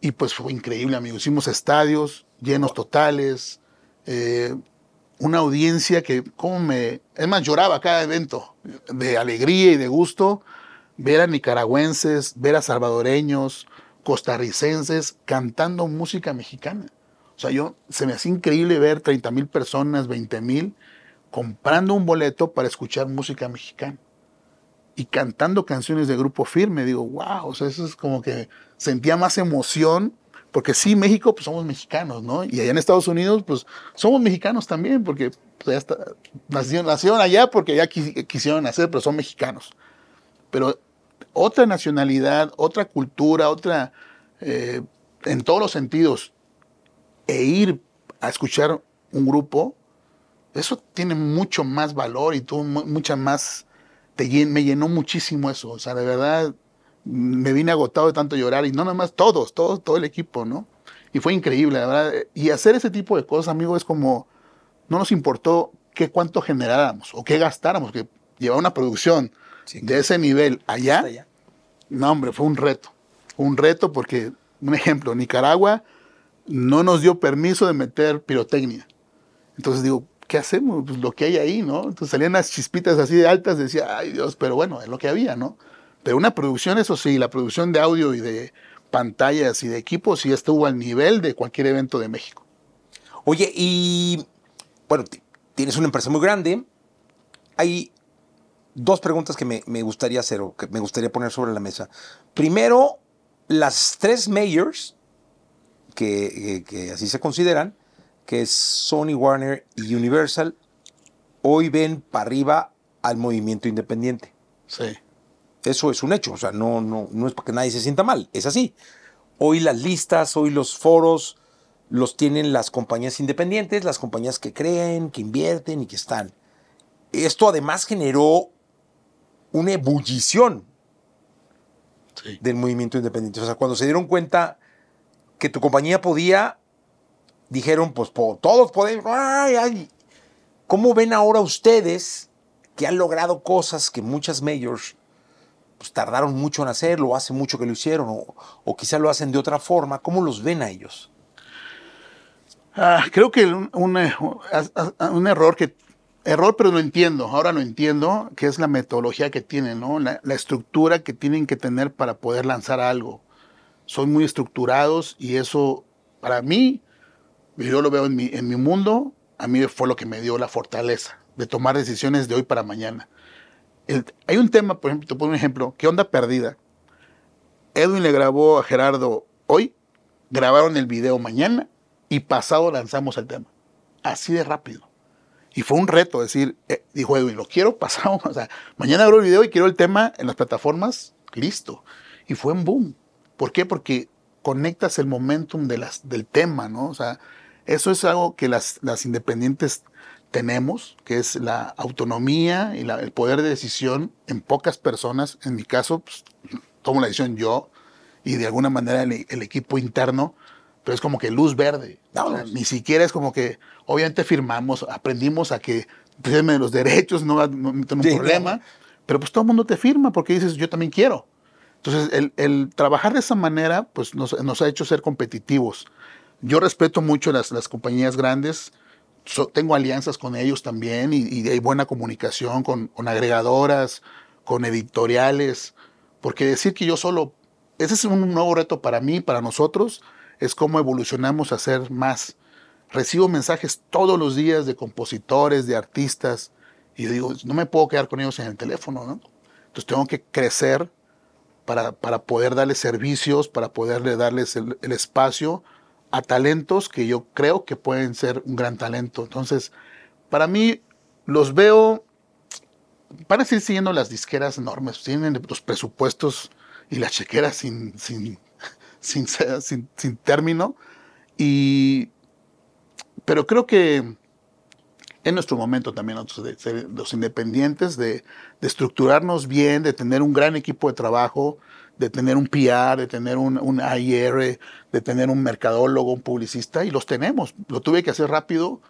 y pues fue increíble, amigo. Hicimos estadios llenos totales, eh, una audiencia que, como me. Es más, lloraba cada evento, de alegría y de gusto, ver a nicaragüenses, ver a salvadoreños, costarricenses cantando música mexicana. O sea, yo, se me hacía increíble ver 30 mil personas, 20 mil, comprando un boleto para escuchar música mexicana. Y cantando canciones de grupo firme. Digo, wow, o sea, eso es como que sentía más emoción porque sí, México, pues somos mexicanos, ¿no? Y allá en Estados Unidos, pues somos mexicanos también, porque pues, está, nacieron, nacieron allá porque ya quisieron nacer, pero son mexicanos. Pero otra nacionalidad, otra cultura, otra, eh, en todos los sentidos, e ir a escuchar un grupo, eso tiene mucho más valor y tuvo mucha más, te, me llenó muchísimo eso. O sea, de verdad, me vine agotado de tanto llorar y no nada más todos, todos, todo el equipo, ¿no? Y fue increíble, la verdad. Y hacer ese tipo de cosas, amigo, es como, no nos importó qué cuánto generáramos o qué gastáramos, que llevar una producción sí, de ese nivel allá, allá, no, hombre, fue un reto. Un reto porque, un ejemplo, Nicaragua no nos dio permiso de meter pirotecnia. Entonces digo, ¿qué hacemos? Pues lo que hay ahí, ¿no? Entonces salían las chispitas así de altas, decía, ay Dios, pero bueno, es lo que había, ¿no? Pero una producción, eso sí, la producción de audio y de pantallas y de equipos sí estuvo al nivel de cualquier evento de México. Oye, y bueno, tienes una empresa muy grande. Hay dos preguntas que me, gustaría hacer o que me gustaría poner sobre la mesa. Primero, las tres mayors, que así se consideran, que es Sony, Warner y Universal, hoy ven para arriba al movimiento independiente. Sí. Eso es un hecho, o sea, no, no, no es para que nadie se sienta mal, es así. Hoy las listas, hoy los foros los tienen las compañías independientes, las compañías que creen, que invierten y que están. Esto además generó una ebullición sí. del movimiento independiente. O sea, cuando se dieron cuenta que tu compañía podía, dijeron, pues todos podemos. Ay, ay. ¿Cómo ven ahora ustedes que han logrado cosas que muchas mayors pues, tardaron mucho en hacerlo, hace mucho que lo hicieron, o, o, quizá lo hacen de otra forma. ¿Cómo los ven a ellos? Ah, creo que un, un, un, error que. Error, pero lo entiendo, ahora lo entiendo, que es la metodología que tienen, ¿no? La estructura que tienen que tener para poder lanzar algo. Son muy estructurados y eso, para mí, yo lo veo en mi, en mi mundo, a mí fue lo que me dio la fortaleza de tomar decisiones de hoy para mañana. El, hay un tema, por ejemplo, te pongo un ejemplo, ¿qué onda perdida? Edwin le grabó a Gerardo hoy, grabaron el video mañana y pasado lanzamos el tema. Así de rápido. Y fue un reto decir, eh, dijo Edwin, lo quiero pasado, o sea, mañana abro el video y quiero el tema en las plataformas, listo. Y fue un boom. ¿Por qué? Porque conectas el momentum de las, del tema, ¿no? O sea, eso es algo que las, las independientes tenemos, que es la autonomía y la, el poder de decisión en pocas personas. En mi caso, pues, tomo la decisión yo y de alguna manera el, el equipo interno, pero es como que luz verde. O sea, ni siquiera es como que, obviamente firmamos, aprendimos a que de los derechos, no, no, no tengo un sí, problema, no. pero pues todo el mundo te firma porque dices, yo también quiero. Entonces, el, el trabajar de esa manera, pues nos, nos ha hecho ser competitivos. Yo respeto mucho las, las compañías grandes, So- tengo alianzas con ellos también y, y hay buena comunicación con, con agregadoras, con editoriales, porque decir que yo solo, ese es un nuevo reto para mí, para nosotros, es cómo evolucionamos a hacer más. Recibo mensajes todos los días de compositores, de artistas, y digo, no me puedo quedar con ellos en el teléfono, ¿no? Entonces tengo que crecer para, para poder darles servicios, para poderle darles el, el espacio a talentos que yo creo que pueden ser un gran talento. Entonces, para mí, los veo, van a siguiendo las disqueras enormes, tienen los presupuestos y las chequeras sin, sin, sin, sin, término, y, pero creo que es nuestro momento también nosotros de ser los independientes, de, de, estructurarnos bien, de tener un gran equipo de trabajo, de tener un PR, de tener un, un AIR, de tener un mercadólogo, un publicista, y los tenemos. Lo tuve que hacer rápido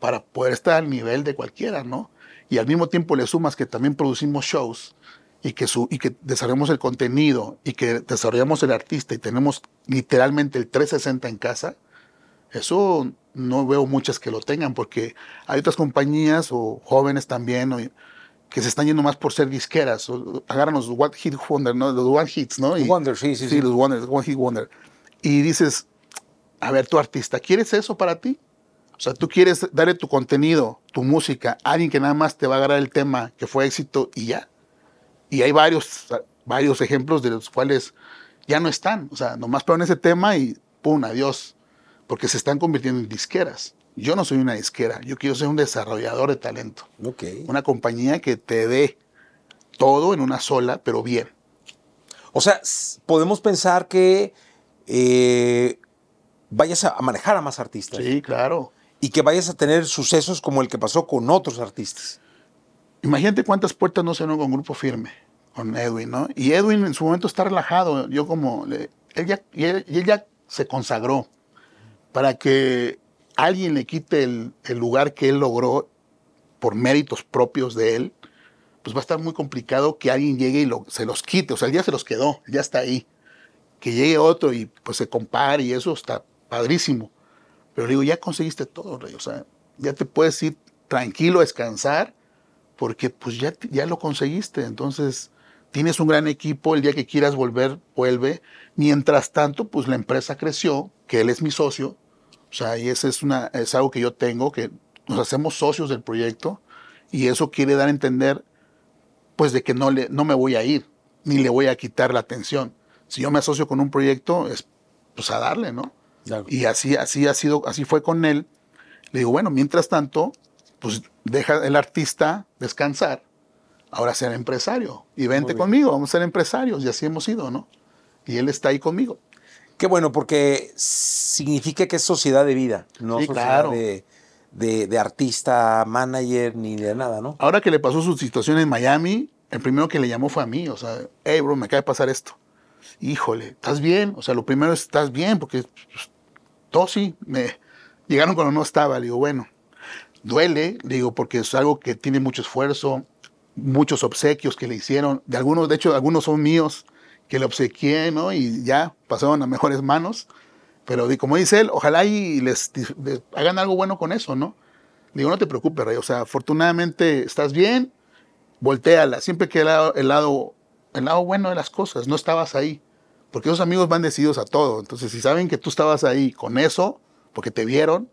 para poder estar al nivel de cualquiera, ¿no? Y al mismo tiempo le sumas que también producimos shows y que, su, y que desarrollamos el contenido y que desarrollamos el artista y tenemos literalmente el 360 en casa, eso no veo muchas que lo tengan porque hay otras compañías o jóvenes también que se están yendo más por ser disqueras. Agarran los One Hit Wonder, ¿no? Los One Hits, ¿no? Y, Wonder, sí, sí, sí. Sí, los Wonder, One Hit Wonder. Y dices, a ver, tu artista, ¿quieres eso para ti? O sea, tú quieres darle tu contenido, tu música, a alguien que nada más te va a agarrar el tema que fue éxito y ya. Y hay varios, varios ejemplos de los cuales ya no están. O sea, nomás ponen ese tema y pum, adiós. Porque se están convirtiendo en disqueras. Yo no soy una disquera, yo quiero ser un desarrollador de talento. Okay. Una compañía que te dé todo en una sola, pero bien. O sea, podemos pensar que eh, vayas a manejar a más artistas. Sí, claro. Y que vayas a tener sucesos como el que pasó con otros artistas. Imagínate cuántas puertas no se abrieron con Grupo Firme, con Edwin, ¿no? Y Edwin en su momento está relajado. Yo como, le, él, ya, y él, y él ya se consagró para que alguien le quite el, lugar que él logró por méritos propios de él, pues va a estar muy complicado que alguien llegue y se los quite. O sea, ya se los quedó, ya está ahí. Que llegue otro y pues se compare y eso está padrísimo. Pero le digo, ya conseguiste todo, Rey. O sea, ya te puedes ir tranquilo a descansar porque pues ya, ya lo conseguiste. Entonces, tienes un gran equipo, el día que quieras volver, vuelve. Mientras tanto, pues la empresa creció, que él es mi socio, o sea, y ese es, una, es algo que yo tengo, que nos hacemos socios del proyecto, y eso quiere dar a entender, pues, de que no, le, no me voy a ir, ni le voy a quitar la atención. Si yo me asocio con un proyecto, es pues a darle, ¿no? Claro. Y así, así ha sido, así fue con él. Le digo, bueno, mientras tanto, pues deja el artista descansar, ahora ser empresario, y vente conmigo, vamos a ser empresarios, y así hemos sido, ¿no? Y él está ahí conmigo. Qué bueno, porque significa que es sociedad de vida, no sí, sociedad claro. de, de, de, artista, manager, ni de nada, ¿no? Ahora que le pasó su situación en Miami, el primero que le llamó fue a mí, o sea, hey, bro, me acaba de pasar esto. Híjole, ¿estás bien? O sea, lo primero es, ¿estás bien? Porque pues, todos sí, me llegaron cuando no estaba. Le digo, bueno, duele, le digo, porque es algo que tiene mucho esfuerzo, muchos obsequios que le hicieron. De algunos, de hecho, algunos son míos que le obsequié, ¿no? Y ya pasaron a mejores manos. Pero como dice él, ojalá y les, hagan algo bueno con eso, ¿no? Digo, no te preocupes, Rey. O sea, afortunadamente estás bien, volteala. Siempre que el lado, el lado, bueno de las cosas, no estabas ahí. Porque esos amigos van decididos a todo. Entonces, si saben que tú estabas ahí con eso, porque te vieron,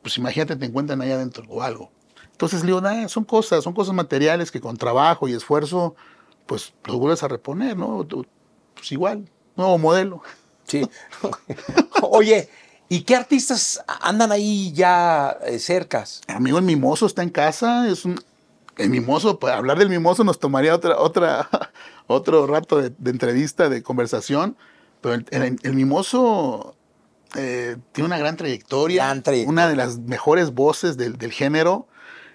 pues imagínate te encuentran ahí adentro o algo. Entonces le digo, son cosas, son cosas materiales que con trabajo y esfuerzo, pues los vuelves a reponer, ¿no? Pues igual, nuevo modelo. Sí. Oye, ¿y qué artistas andan ahí ya eh, cercas? Amigo, el Mimoso está en casa, es un... El Mimoso, pues hablar del Mimoso nos tomaría otra, otra, otro rato de, de entrevista, de conversación, pero el, el, el Mimoso eh, tiene una gran trayectoria, gran trayectoria, una de las mejores voces del, del género.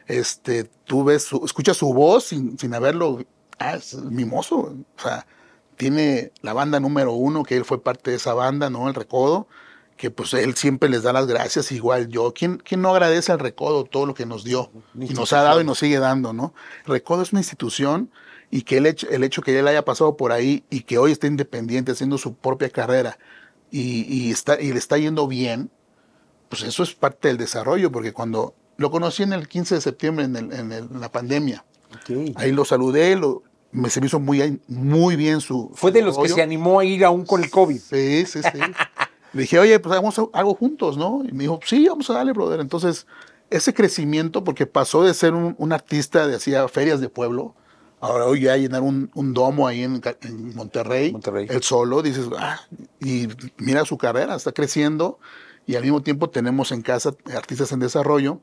Este, tú ves, su, escuchas su voz sin, sin haberlo, ah, es mimoso, o sea, tiene la banda número uno, que él fue parte de esa banda, ¿no? El Recodo, que pues él siempre les da las gracias, igual yo. ¿Quién, quién no agradece al Recodo todo lo que nos dio y nos ha dado y nos sigue dando, ¿no? El Recodo es una institución y que el hecho, el hecho que él haya pasado por ahí y que hoy esté independiente haciendo su propia carrera, y, y está, y le está yendo bien, pues eso es parte del desarrollo, porque cuando lo conocí en el 15 de septiembre, en, el- en el- en la pandemia, ahí lo saludé, lo, me se me hizo muy, muy bien su... Fue su de los que rollo. se animó a ir aún con el COVID. Sí, sí, sí. Le dije, oye, pues hagamos algo juntos, ¿no? Y me dijo, sí, vamos a darle, brother. Entonces, ese crecimiento, porque pasó de ser un, un artista de hacía ferias de pueblo, ahora hoy ya llenar un, un domo ahí en, en Monterrey, Monterrey. él solo, dices, ah, y mira su carrera, está creciendo, y al mismo tiempo tenemos en casa artistas en desarrollo.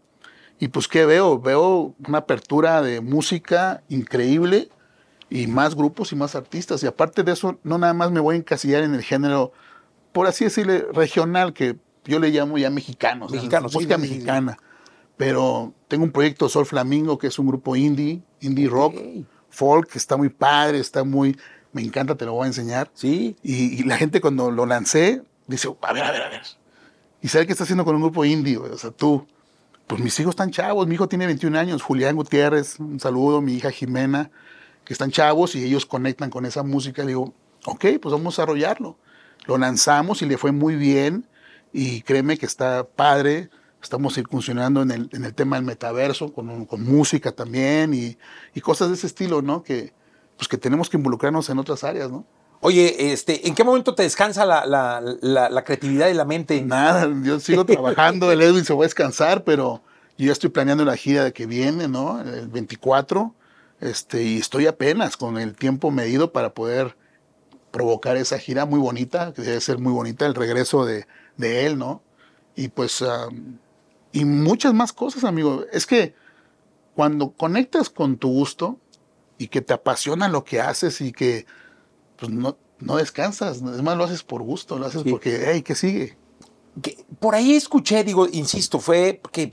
Y pues, ¿qué veo? Veo una apertura de música increíble y más grupos y más artistas. Y aparte de eso, no nada más me voy a encasillar en el género, por así decirle, regional, que yo le llamo ya mexicano. o sea, Mexicano, sí, música sí, sí, sí. mexicana. Pero tengo un proyecto Sol Flamingo, que es un grupo indie, indie rock, Ok. folk, que está muy padre, está muy... Me encanta, te lo voy a enseñar. Sí. Y, y la gente cuando lo lancé, dice, a ver, a ver, a ver. ¿Y sabe qué está haciendo con un grupo indie? güey? O sea, tú, pues mis hijos están chavos, mi hijo tiene 21 años, Julián Gutiérrez, un saludo, mi hija Jimena, que están chavos y ellos conectan con esa música. Le digo, ok, pues vamos a desarrollarlo. Lo lanzamos y le fue muy bien y créeme que está padre. Estamos incursionando en el, en el tema del metaverso, con, con música también y, y cosas de ese estilo, ¿no? Que, pues que tenemos que involucrarnos en otras áreas, ¿no? Oye, este, ¿en qué momento te descansa la, la- la- la creatividad y la mente? Nada, yo sigo trabajando, el Edwin se va a descansar, pero yo ya estoy planeando la gira de que viene, ¿no? El 24, este, y estoy apenas con el tiempo medido para poder provocar esa gira muy bonita, que debe ser muy bonita, el regreso de, de él, ¿no? Y pues, y muchas más cosas, amigo. Es que cuando conectas con tu gusto y que te apasiona lo que haces y que pues no, no descansas, es más, lo haces por gusto, lo haces Sí. porque, hey, ¿qué sigue? Que por ahí escuché, digo, insisto, fue porque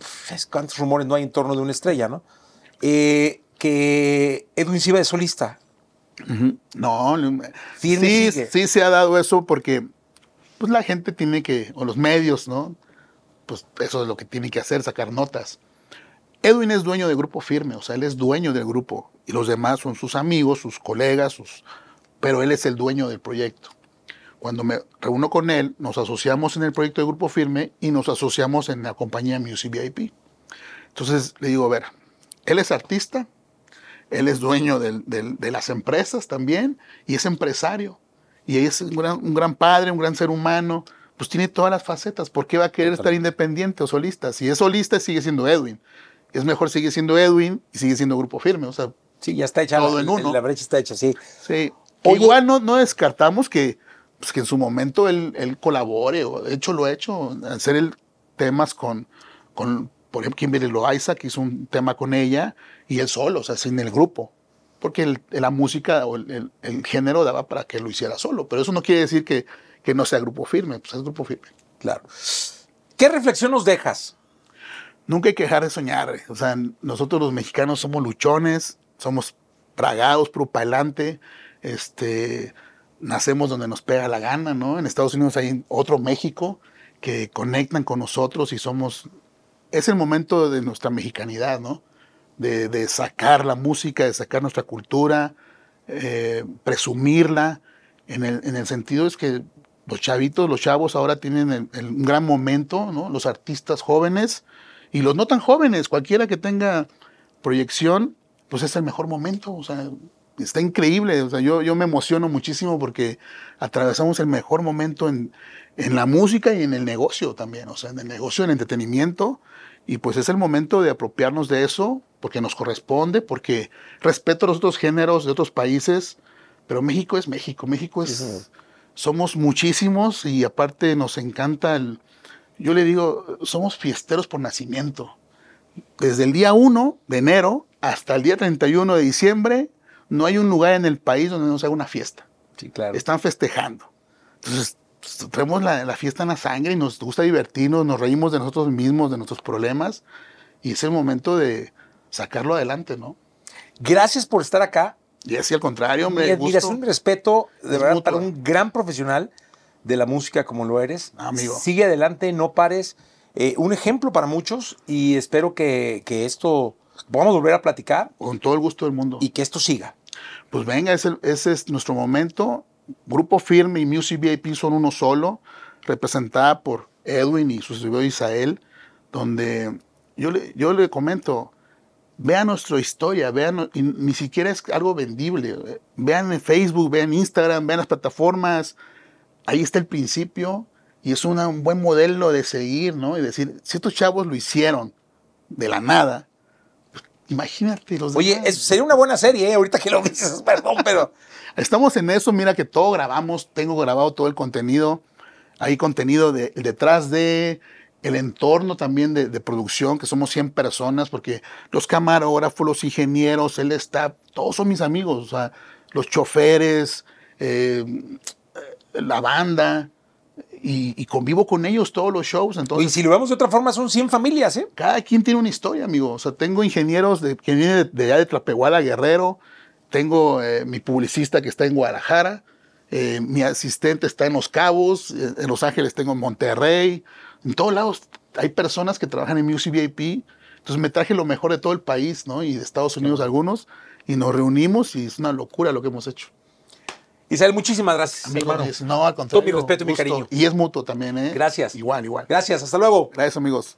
cuántos rumores no hay en torno de una estrella, ¿no? Eh, que Edwin de solista. No, Firme sí, sigue. sí se ha dado eso porque pues la gente tiene que, o los medios, ¿no? Pues eso es lo que tiene que hacer, sacar notas. Edwin es dueño del grupo firme, o sea, él es dueño del grupo y los demás son sus amigos, sus colegas, sus, pero él es el dueño del proyecto. Cuando me reúno con él, nos asociamos en el proyecto de Grupo Firme y nos asociamos en la compañía Music VIP. Entonces le digo, a ver, él es artista, él es dueño del- del- de las empresas también y es empresario. Y es un gran, un gran padre, un gran ser humano. Pues tiene todas las facetas. ¿Por qué va a querer estar independiente o solista? Si es solista, sigue siendo Edwin. Es mejor sigue siendo Edwin y sigue siendo grupo firme. O sea, Sí, ya está hecha. Todo la, en uno. la brecha está hecha, sí. sí. Oye- Igual no, no descartamos que, pues, que en su momento él, él colabore. O de hecho, lo ha hecho. Hacer el, temas con, con, por ejemplo, Kimberly Loaiza, que hizo un tema con ella, y él solo, o sea, sin el grupo. Porque el- la música o el, el- el género daba para que lo hiciera solo. Pero eso no quiere decir que, que no sea grupo firme, pues es grupo firme. Claro. ¿Qué reflexión nos dejas? Nunca hay que dejar de soñar. eh. O sea, nosotros los mexicanos somos luchones, somos bragados, pro para adelante. Este, nacemos donde nos pega la gana, ¿no? En Estados Unidos hay otro México que conectan con nosotros y somos. Es el momento de nuestra mexicanidad, ¿no? De, sacar la música, de sacar nuestra cultura, eh, presumirla. En el, en el sentido es que los chavitos, los chavos ahora tienen el- el- gran momento, ¿no? Los artistas jóvenes y los no tan jóvenes, cualquiera que tenga proyección, pues es el mejor momento, o sea, está increíble, o sea, yo, yo me emociono muchísimo porque atravesamos el mejor momento en, en la música y en el negocio también, o sea, en el negocio del entretenimiento, y pues es el momento de apropiarnos de eso, porque nos corresponde, porque respeto a los otros géneros de otros países, pero México es México, México es... Sí, somos muchísimos y aparte nos encanta el... Yo le digo, somos fiesteros por nacimiento. Desde el día 1 de enero hasta el día 31 de diciembre, no hay un lugar en el país donde no se haga una fiesta. Sí, claro. Están festejando. Entonces, pues, traemos la, la fiesta en la sangre y nos gusta divertirnos, nos reímos de nosotros mismos, de nuestros problemas, y es el momento de sacarlo adelante, ¿no? Gracias por estar acá. Y así al contrario, Mi hombre. gusto. admiración y respeto, de Es verdad, mutuo. para un gran profesional de la música como lo eres. Amigo. Sigue adelante, no pares. Eh, un ejemplo para muchos y espero que, que esto podamos volver a platicar Con todo el gusto del mundo. y que esto siga. Pues venga, ese, ese es nuestro momento Grupo Firme y Music VIP son uno solo, representada por Edwin y su servidor Isael, donde yo le, yo le comento, vean nuestra historia, vean, y ni siquiera es algo vendible. Vean en Facebook, vean Instagram, vean las plataformas. Ahí está el principio y es una- un buen modelo de seguir, ¿no? Y decir, si estos chavos lo hicieron de la nada, pues, imagínate los Oye, demás. es- sería una buena serie, ¿eh? ahorita que lo dices, perdón, pero... Estamos en eso, mira que todo grabamos, tengo grabado todo el contenido. Hay contenido de, detrás de el entorno también de, de producción, que somos 100 personas, porque los camarógrafos, los ingenieros, el staff, todos son mis amigos, o sea, los choferes, eh, la banda, y, y convivo con ellos todos los shows. Entonces, si lo vemos de otra forma, son 100 familias, ¿eh? cada quien tiene una historia, amigo. O sea, tengo ingenieros de, que vienen de, de allá de Tlapehuala, Guerrero. Tengo eh, mi publicista que está en Guadalajara. eh, mi asistente está en Los Cabos. eh, en Los Ángeles tengo en Monterrey. En todos lados hay personas que trabajan en Music VIP. Entonces me traje lo mejor de todo el país, ¿no? Y de Estados Unidos algunos. Y nos reunimos y es una locura lo que hemos hecho. Isabel, muchísimas gracias, Amigo, hermano. no, al contrario. Todo mi respeto y mi cariño. Y es mutuo también, ¿eh? Gracias. Igual, igual. Gracias, hasta luego. Gracias, amigos.